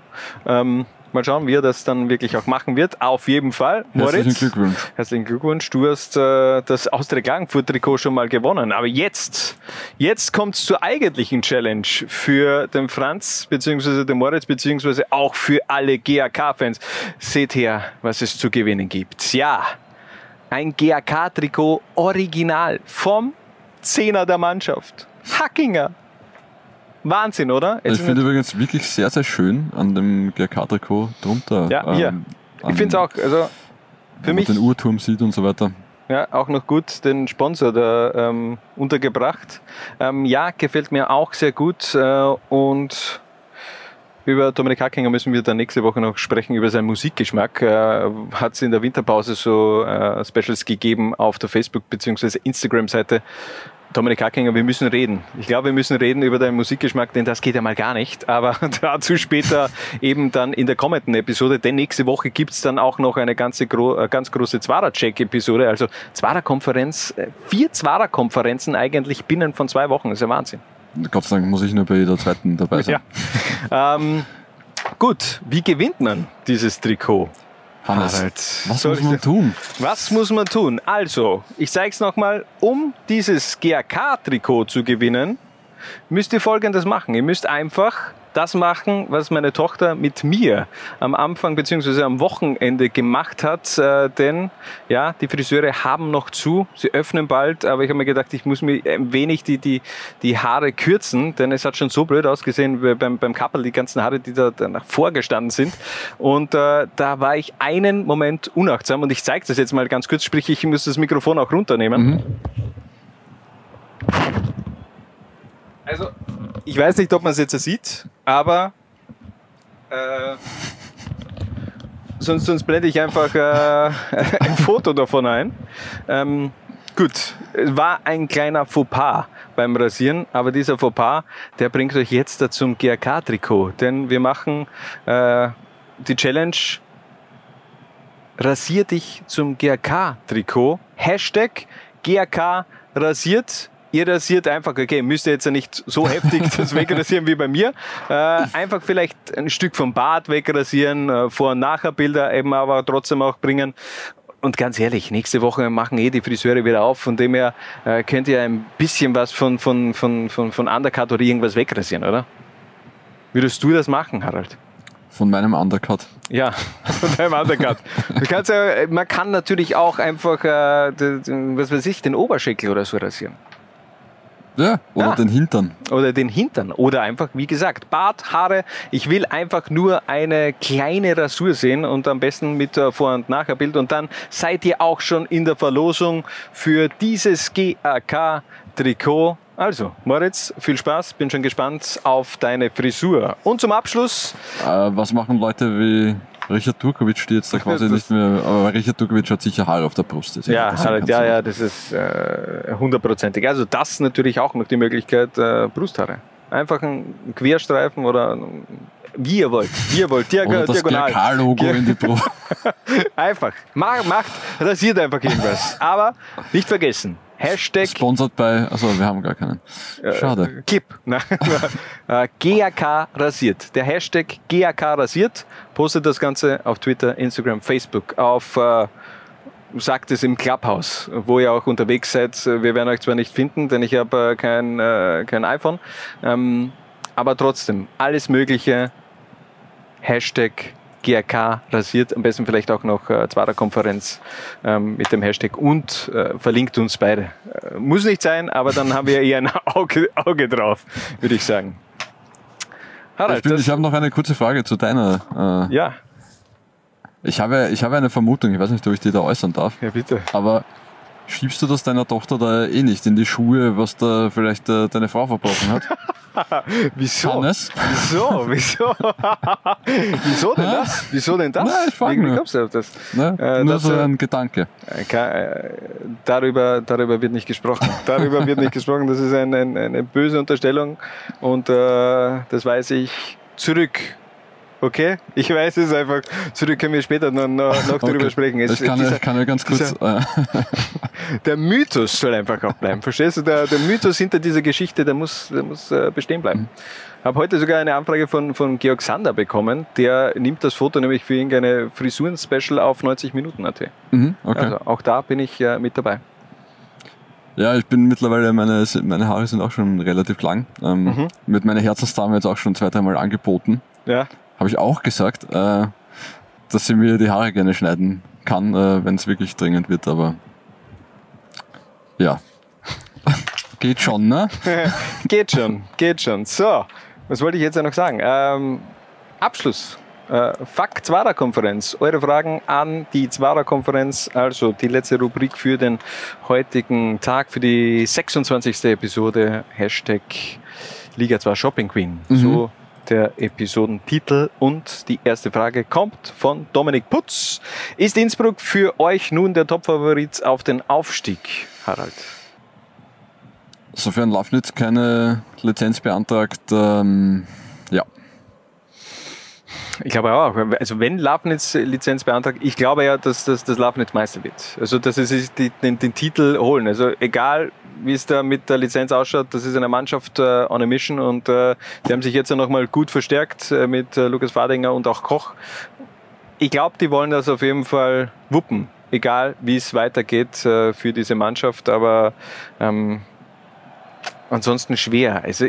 G: Ähm, mal schauen, wie er das dann wirklich auch machen wird. Auf jeden Fall, Moritz.
H: Herzlichen Glückwunsch.
G: Herzlichen Glückwunsch. Du hast äh, das Austria Klagenfurt Trikot schon mal gewonnen. Aber jetzt, jetzt kommt es zur eigentlichen Challenge für den Franz bzw. den Moritz bzw. auch für alle GAK-Fans. Seht her, was es zu gewinnen gibt. Ja, ein GAK-Trikot original vom Zehner der Mannschaft. Hackinger. Wahnsinn, oder? Jetzt
H: ich finde übrigens wirklich sehr, sehr schön an dem GRK-Trikot drunter.
G: Ja, hier. Ich finde es auch, also für
H: wenn
G: mich
H: man den Uhrturm sieht und so weiter.
G: Ja, auch noch gut den Sponsor da ähm, untergebracht. Ähm, ja, gefällt mir auch sehr gut. Äh, und über Dominik Hackinger müssen wir dann nächste Woche noch sprechen, über seinen Musikgeschmack. Äh, Hat es in der Winterpause so äh, Specials gegeben auf der Facebook- bzw. Instagram-Seite. Dominik Hackinger, wir müssen reden. Ich glaube, wir müssen reden über deinen Musikgeschmack, denn das geht ja mal gar nicht. Aber dazu später eben dann in der kommenden Episode, denn nächste Woche gibt's dann auch noch eine ganze gro äh, ganz große Zwara-Check-Episode. Also Zwara-Konferenz, äh, vier Zwara-Konferenzen eigentlich binnen von zwei Wochen. Das ist ja Wahnsinn.
H: Gott sei Dank muss ich nur bei jeder zweiten dabei sein.
G: Ja. Ähm, gut, wie gewinnt man dieses Trikot?
H: Hannes,
G: Harald,
H: was
G: soll
H: muss man tun?
G: Was muss man tun? Also, ich zeige es nochmal, um dieses GAK-Trikot zu gewinnen, müsst ihr folgendes machen. Ihr müsst einfach das machen, was meine Tochter mit mir am Anfang bzw. am Wochenende gemacht hat. Äh, denn ja, die Friseure haben noch zu, sie öffnen bald, aber ich habe mir gedacht, ich muss mir ein wenig die, die, die Haare kürzen, denn es hat schon so blöd ausgesehen beim, beim Kappel, die ganzen Haare, die da danach vorgestanden sind. Und äh, da war ich einen Moment unachtsam und ich zeige das jetzt mal ganz kurz, sprich, ich muss das Mikrofon auch runternehmen. Also, ich weiß nicht, ob man es jetzt sieht, aber äh, sonst, sonst blende ich einfach äh, ein Foto davon ein. Ähm, gut, es war ein kleiner Fauxpas beim Rasieren, aber dieser Fauxpas, der bringt euch jetzt zum GRK-Trikot, denn wir machen äh, die Challenge Rasier dich zum GRK-Trikot. Hashtag GRK rasiert. Ihr rasiert einfach, okay, müsst ihr jetzt ja nicht so heftig das wegrasieren wie bei mir. Äh, einfach vielleicht ein Stück vom Bart wegrasieren, äh, Vor- und Nachher-Bilder eben aber trotzdem auch bringen. Und ganz ehrlich, nächste Woche machen eh die Friseure wieder auf, von dem her äh, könnt ihr ein bisschen was von, von, von, von, von Undercut oder irgendwas wegrasieren, oder? Würdest du das machen, Harald?
H: Von meinem Undercut.
G: Ja, von deinem Undercut. Ja, man kann natürlich auch einfach, äh, was weiß ich, den Oberschenkel oder so rasieren.
H: Ja, oder
G: Ja.
H: den Hintern.
G: Oder den Hintern. Oder einfach, wie gesagt, Bart, Haare. Ich will einfach nur eine kleine Rasur sehen und am besten mit äh, Vor- und Nachherbild. Und dann seid ihr auch schon in der Verlosung für dieses GAK-Trikot. Also, Moritz, viel Spaß. Bin schon gespannt auf deine Frisur. Und zum Abschluss
H: Äh, was machen Leute wie Richard Turkovic, die jetzt da quasi nicht mehr, aber Richard Turkovic hat sicher Haare auf der Brust. deswegen
G: Ja, halt, ja, ja, das ist äh, hundertprozentig. also das natürlich auch noch die Möglichkeit, äh, Brusthaare. Einfach ein Querstreifen oder wie ihr wollt, wie ihr wollt, Diag
H: Oder das
G: diagonal.
H: GRK-Logo in die Brust.
G: einfach, macht, rasiert einfach irgendwas. Aber nicht vergessen, Hashtag
H: Sponsored bei, also wir haben gar keinen. Schade.
G: äh, Clip. Nein, äh, GAK rasiert. Der Hashtag GAK rasiert. Postet das Ganze auf Twitter, Instagram, Facebook, auf äh, sagt es im Clubhouse, wo ihr auch unterwegs seid. Wir werden euch zwar nicht finden, denn ich habe äh, kein, äh, kein iPhone. Ähm, aber trotzdem, alles Mögliche. Hashtag GRK rasiert, am besten vielleicht auch noch äh, Zwarer-Konferenz ähm, mit dem Hashtag und äh, verlinkt uns beide. Äh, muss nicht sein, aber dann haben wir eher ein Auge, Auge drauf, würde ich sagen. Harald,
H: ich bin- ich habe noch eine kurze Frage zu deiner. Äh,
G: Ja.
H: Ich habe, ich habe eine Vermutung, ich weiß nicht, ob ich die da äußern darf.
G: Ja, bitte.
H: Aber schiebst du das deiner Tochter da eh nicht in die Schuhe, was da vielleicht äh, deine Frau verbrochen hat?
G: Wieso?
H: Hannes?
G: Wieso? Wieso? Wieso denn das? Wieso denn das?
H: Nein, ich frag
G: wie, wie
H: nur.
G: kommst du auf das?
H: Ne?
G: Äh,
H: Nur
G: das,
H: so
G: äh,
H: ein Gedanke.
G: Äh, äh, Darüber, darüber wird nicht gesprochen. Darüber wird nicht gesprochen. Das ist ein, ein, eine böse Unterstellung und äh, das weiß ich zurück. Okay? Ich weiß es einfach. Zurück können wir später noch, noch, noch
H: Okay.
G: sprechen. Es-
H: Ich kann,
G: dieser-
H: kann ja ganz kurz.
G: dieser-
H: Äh,
G: der Mythos soll einfach auch bleiben. Verstehst du? Der, der Mythos hinter dieser Geschichte, der muss, der muss äh, bestehen bleiben. Habe heute sogar eine Anfrage von, von Georg Sander bekommen. Der nimmt das Foto nämlich für irgendeine Frisuren-Special auf 90 Minuten AT.
H: mhm, okay.
G: Also auch da bin ich äh, mit dabei.
H: Ja, ich bin mittlerweile, meine, meine Haare sind auch schon relativ lang. Ähm,
G: Mhm.
H: Mit meiner Herzensdame jetzt auch schon zwei, dreimal angeboten.
G: Ja.
H: Habe ich auch gesagt, äh, dass sie mir die Haare gerne schneiden kann, äh, wenn es wirklich dringend wird, aber ja. Geht schon, ne?
G: geht schon, geht schon. So, was wollte ich jetzt ja noch sagen? Ähm, Abschluss. Äh, Fuck Zwara-Konferenz. Eure Fragen an die Zwara-Konferenz. Also die letzte Rubrik für den heutigen Tag, für die 26. Episode. Hashtag Liga 2 Shopping Queen.
H: Mhm.
G: So der Episodentitel. Und die erste Frage kommt von Dominik Putz. Ist Innsbruck für euch nun der Topfavorit auf den Aufstieg, Harald?
H: Sofern Lafnitz keine Lizenz beantragt, ähm, ja.
G: Ich glaube auch. Also wenn Lafnitz Lizenz beantragt, ich glaube ja, dass, dass, dass Lafnitz Meister wird. Also dass sie sich die, den, den Titel holen. Also egal, wie es da mit der Lizenz ausschaut, das ist eine Mannschaft äh, on a mission und äh, die haben sich jetzt ja nochmal gut verstärkt äh, mit äh, Lukas Fadinger und auch Koch. Ich glaube, die wollen das auf jeden Fall wuppen. Egal, wie es weitergeht äh, für diese Mannschaft, aber ähm, ansonsten schwer. Also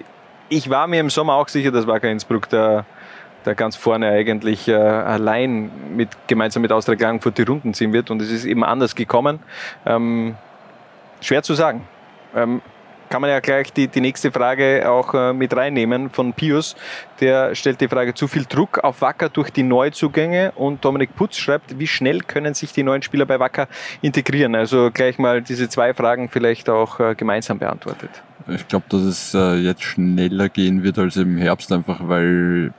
G: ich war mir im Sommer auch sicher, dass Wacker Innsbruck da, da ganz vorne eigentlich äh, allein mit, gemeinsam mit Austria Klagenfurt die Runden ziehen wird und es ist eben anders gekommen. Ähm, schwer zu sagen. Ähm, kann man ja gleich die, die nächste Frage auch äh, mit reinnehmen von Pius. Der stellt die Frage, zu viel Druck auf Wacker durch die Neuzugänge und Dominik Putz schreibt, wie schnell können sich die neuen Spieler bei Wacker integrieren? Also gleich mal diese zwei Fragen vielleicht auch äh, gemeinsam beantwortet.
H: Ich glaube, dass es äh, jetzt schneller gehen wird als im Herbst, einfach weil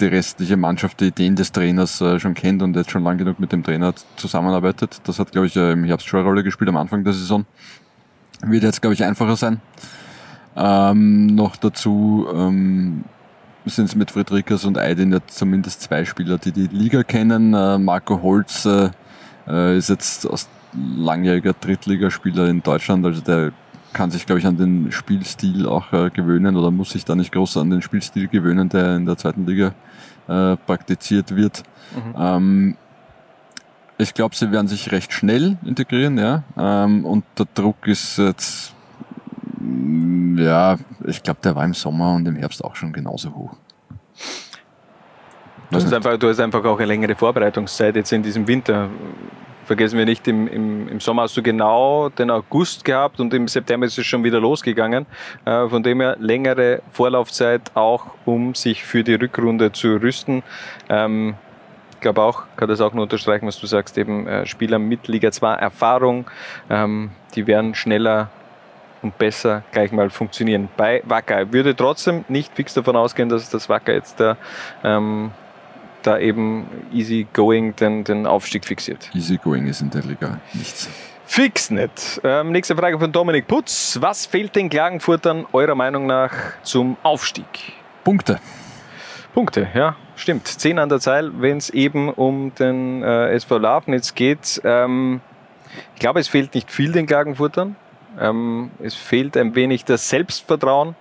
H: die restliche Mannschaft die Ideen des Trainers äh, schon kennt und jetzt schon lang genug mit dem Trainer zusammenarbeitet. Das hat, glaube ich, äh, im Herbst schon eine Rolle gespielt am Anfang der Saison. Wird jetzt, glaube ich, einfacher sein. Ähm, noch dazu ähm, sind es mit Friedrichs und Aydin jetzt zumindest zwei Spieler, die die Liga kennen. Äh, Marco Holz äh, äh, ist jetzt aus langjähriger Drittligaspieler in Deutschland, also der kann sich, glaube ich, an den Spielstil auch äh, gewöhnen oder muss sich da nicht groß an den Spielstil gewöhnen, der in der zweiten Liga äh, praktiziert wird. Mhm. Ähm, ich glaube, sie werden sich recht schnell integrieren, ja. Ähm, und der Druck ist jetzt, mm, ja, ich glaube, der war im Sommer und im Herbst auch schon genauso hoch.
G: Du hast, einfach, du hast einfach auch eine längere Vorbereitungszeit jetzt in diesem Winter vergessen wir nicht, im, im, im Sommer hast du genau den August gehabt und im September ist es schon wieder losgegangen. Äh, von dem her längere Vorlaufzeit auch, um sich für die Rückrunde zu rüsten. Ähm, ich glaube auch, kann das auch nur unterstreichen, was du sagst, eben äh, Spieler mit Liga 2 Erfahrung, ähm, die werden schneller und besser gleich mal funktionieren. Bei Wacker würde trotzdem nicht fix davon ausgehen, dass das Wacker jetzt da ähm, da eben easy going den, den Aufstieg fixiert.
H: Easy going ist in der Liga nichts.
G: Fix nicht. Ähm, nächste Frage von Dominik Putz. Was fehlt den Klagenfurtern eurer Meinung nach zum Aufstieg?
H: Punkte.
G: Punkte, ja, stimmt. Zehn an der Zahl, wenn es eben um den äh, SV Lafnitz geht. Ähm, ich glaube, es fehlt nicht viel den Klagenfurtern. Ähm, es fehlt ein wenig das Selbstvertrauen.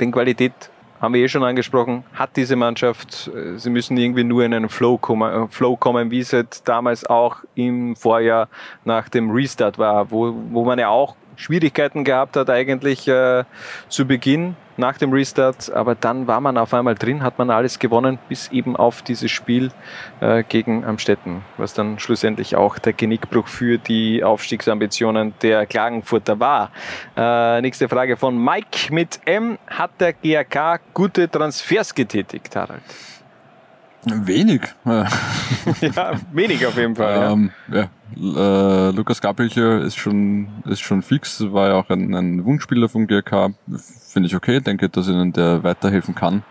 G: Denn Qualität haben wir eh schon angesprochen, hat diese Mannschaft. Äh, sie müssen irgendwie nur in einen Flow kommen, äh, Flow kommen wie es halt damals auch im Vorjahr nach dem Restart war, wo, wo man ja auch Schwierigkeiten gehabt hat eigentlich äh, zu Beginn nach dem Restart, aber dann war man auf einmal drin, hat man alles gewonnen, bis eben auf dieses Spiel äh, gegen Amstetten, was dann schlussendlich auch der Genickbruch für die Aufstiegsambitionen der Klagenfurter war. Äh, nächste Frage von Mike mit M. Hat der GRK gute Transfers getätigt, Harald?
H: Wenig.
G: ja, wenig auf jeden Fall.
H: Ähm, ja. ja. Äh, Lukas Gabelcher ist schon, ist schon fix, war ja auch ein, ein Wunschspieler vom GRK. Finde ich okay, denke, dass ihnen der weiterhelfen kann.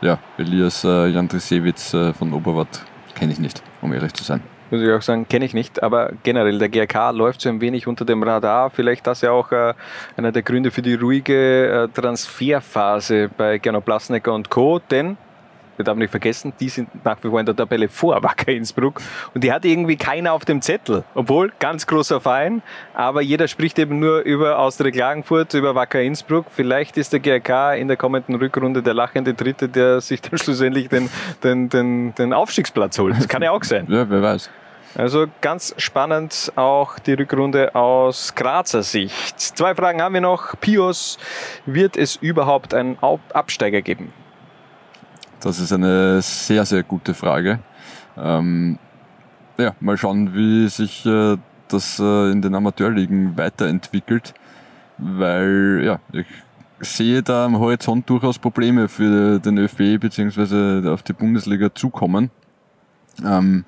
H: Ja, Elias äh, Jandrisewitz äh, von Oberwart kenne ich nicht, um ehrlich zu sein.
G: Muss ich auch sagen, kenne ich nicht, aber generell, der GRK läuft so ein wenig unter dem Radar. Vielleicht das ja auch äh, einer der Gründe für die ruhige äh, Transferphase bei Gernot Blasnecker und Co., denn wir darf nicht vergessen, die sind nach wie vor in der Tabelle vor Wacker Innsbruck und die hat irgendwie keiner auf dem Zettel. Obwohl, ganz großer Verein, aber jeder spricht eben nur über Austria Klagenfurt, über Wacker Innsbruck. Vielleicht ist der GRK in der kommenden Rückrunde der lachende Dritte, der sich dann schlussendlich den, den, den, den Aufstiegsplatz holt. Das kann ja auch sein.
H: Ja, wer weiß.
G: Also ganz spannend auch die Rückrunde aus Grazer Sicht. Zwei Fragen haben wir noch. Pios, wird es überhaupt einen Absteiger geben?
H: Das ist eine sehr, sehr gute Frage. Ähm, ja, mal schauen, wie sich äh, das äh, in den Amateurligen weiterentwickelt, weil ja, ich sehe da am Horizont durchaus Probleme für den ÖFB bzw. auf die Bundesliga zukommen. Ähm,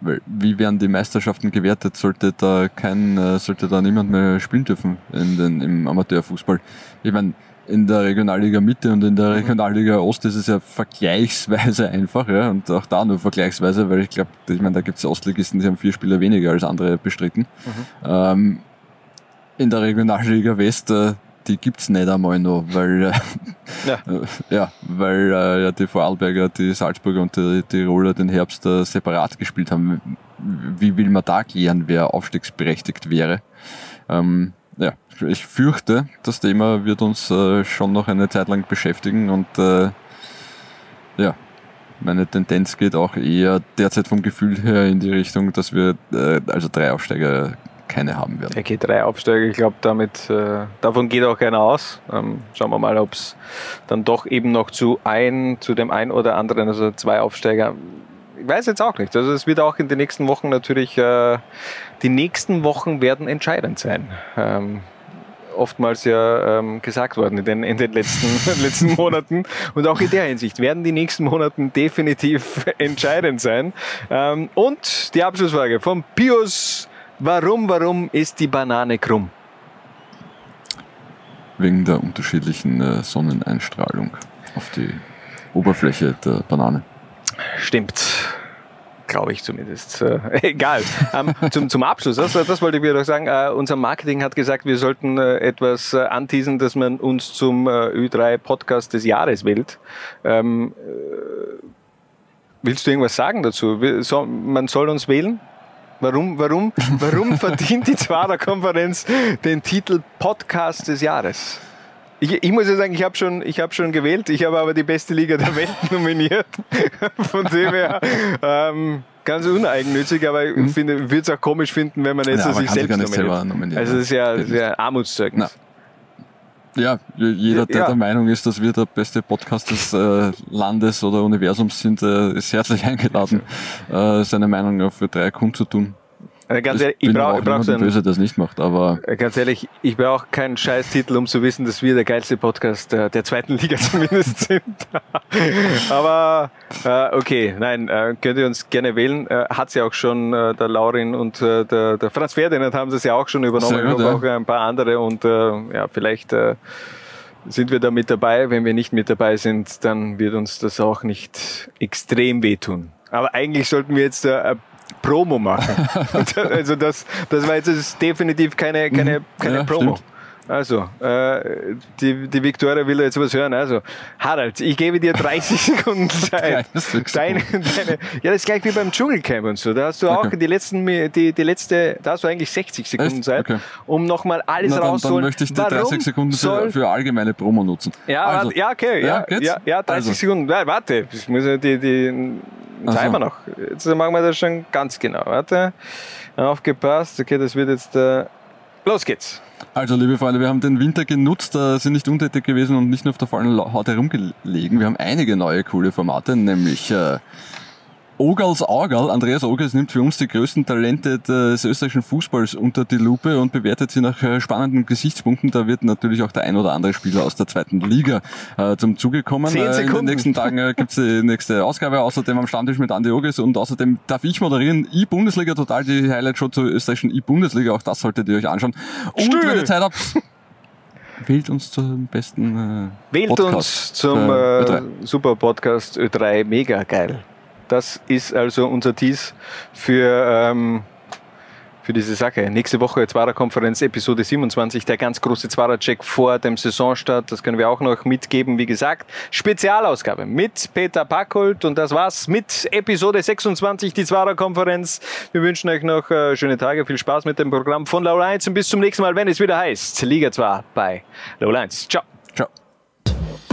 H: wie werden die Meisterschaften gewertet? Sollte da kein, äh, sollte da niemand mehr spielen dürfen in den, im Amateurfußball? Ich meine, in der Regionalliga Mitte und in der Regionalliga Ost ist es ja vergleichsweise einfach, ja, und auch da nur vergleichsweise, weil ich glaube, ich meine, da gibt es Ostligisten, die haben vier Spieler weniger als andere bestritten.
G: Mhm.
H: Ähm, in der Regionalliga West, äh, die gibt's nicht einmal noch, weil, äh,
G: Ja.
H: ja, weil äh, ja, die Vorarlberger, die Salzburger und die Tiroler den Herbst äh, separat gespielt haben. Wie will man da klären, wer aufstiegsberechtigt wäre? Ähm, ja, ich fürchte, das Thema wird uns äh, schon noch eine Zeit lang beschäftigen und äh, ja, meine Tendenz geht auch eher derzeit vom Gefühl her in die Richtung, dass wir äh, also drei Aufsteiger keine haben werden.
G: Er geht drei Aufsteiger, ich glaube, damit äh, davon geht auch keiner aus. Ähm, schauen wir mal, ob es dann doch eben noch zu ein, zu dem einen oder anderen, also zwei Aufsteiger. Ich weiß jetzt auch nicht. Also es wird auch in den nächsten Wochen natürlich, äh, die nächsten Wochen werden entscheidend sein. Ähm, oftmals ja ähm, gesagt worden in den, in den letzten, letzten Monaten. Und auch in der Hinsicht werden die nächsten Monaten definitiv entscheidend sein. Ähm, und die Abschlussfrage von Pius. Warum, warum ist die Banane krumm?
H: Wegen der unterschiedlichen äh, Sonneneinstrahlung auf die Oberfläche der Banane.
G: Stimmt. Glaube ich zumindest. Äh, egal. Ähm, zum, zum Abschluss, das, das wollte ich mir doch sagen. Äh, unser Marketing hat gesagt, wir sollten äh, etwas äh, anteasen, dass man uns zum äh, Ö3 Podcast des Jahres wählt. Ähm, äh, willst du irgendwas sagen dazu? Wir- So, man soll uns wählen? Warum, warum, warum verdient die Zwarer Konferenz den Titel Podcast des Jahres? Ich, ich muss ja sagen, ich habe schon, ich hab schon gewählt, ich habe aber die beste Liga der Welt nominiert. Von dem her ähm, ganz uneigennützig, aber ich finde, würde es auch komisch finden, wenn man jetzt
H: Ja,
G: so sich selbst nominiert.
H: selber nominieren,
G: Also das ist ja, sehr Armutszeugnis.
H: Ja, j- jeder, der
G: Ja.
H: der Meinung ist, dass wir der beste Podcast des äh, Landes oder Universums sind, äh, ist herzlich eingeladen, äh, seine Meinung auf Ö3 kundzutun.
G: Also ganz
H: ich
G: ehrlich, ich brauche brauch so einen,
H: böse, es nicht macht, aber
G: Äh, Ganz ehrlich, ich brauche keinen Scheißtitel, um zu wissen, dass wir der geilste Podcast der, der zweiten Liga zumindest sind. Aber äh, okay, nein, äh, könnt ihr uns gerne wählen. Äh, hat ja auch schon äh, der Laurin und äh, der, der Franz Ferdinand haben das ja auch schon übernommen
H: gut,
G: und
H: ja.
G: auch ein paar andere und äh, ja, vielleicht äh, sind wir da mit dabei. Wenn wir nicht mit dabei sind, dann wird uns das auch nicht extrem wehtun. Aber eigentlich sollten wir jetzt äh, ein Promo machen. also das, das war jetzt das ist definitiv keine, keine, keine
H: Ja,
G: Promo.
H: stimmt.
G: Also, äh, die, die Victoria will jetzt was hören. Also, Harald, ich gebe dir 30 Sekunden Zeit.
H: 30
G: Deine, deine, ja, das ist gleich wie beim Dschungelcamp und so. Da hast du auch
H: Okay.
G: die letzten, die, die letzte, da hast du eigentlich 60 Sekunden
H: Echt?
G: Zeit,
H: Okay.
G: um nochmal alles
H: Na, dann, dann
G: rauszuholen.
H: möchte ich die
G: Warum
H: 30 Sekunden
G: soll
H: für, allgemeine Promo nutzen.
G: ja,
H: Also,
G: ja, okay, ja,
H: geht's?
G: ja, ja, 30
H: Also.
G: Sekunden. Ja, warte, ich muss ja die, die
H: so.
G: Timer noch. Jetzt machen wir das schon ganz genau. Warte, aufgepasst. Okay, das wird jetzt. Äh, los geht's.
H: Also, liebe Freunde, wir haben den Winter genutzt, äh, sind nicht untätig gewesen und nicht nur auf der faulen Haut herumgelegen. Wir haben einige neue coole Formate, nämlich äh, Ogals Augal. Andreas Ogals nimmt für uns die größten Talente des österreichischen Fußballs unter die Lupe und bewertet sie nach äh, spannenden Gesichtspunkten. Da wird natürlich auch der ein oder andere Spieler aus der zweiten Liga äh, zum Zuge kommen.
G: Zehn
H: Äh, in den
G: Sekunden.
H: nächsten Tagen äh, gibt's die nächste Ausgabe. Außerdem am Stammtisch mit Andi Ogels und außerdem darf ich moderieren. I-Bundesliga total die Highlight-Show zur österreichischen I-Bundesliga. Auch das solltet ihr euch anschauen. Und
G: Stö.
H: wenn ihr Zeit habt, wählt uns zum besten äh,
G: Wählt
H: Podcast
G: uns zum äh,
H: Ö3.
G: super Podcast Ö3 mega geil. Das ist also unser Tease für, ähm, für diese Sache. Nächste Woche Zwarer-Konferenz, Episode 27, der ganz große Zwarer-Check vor dem Saisonstart. Das können wir auch noch mitgeben. Wie gesagt, Spezialausgabe mit Peter Packold. Und das war's mit Episode 26, die Zwarer-Konferenz. Wir wünschen euch noch äh, schöne Tage, viel Spaß mit dem Programm von Low 1 und bis zum nächsten Mal, wenn es wieder heißt Liga 2 bei Low 1. Ciao.
H: Ciao.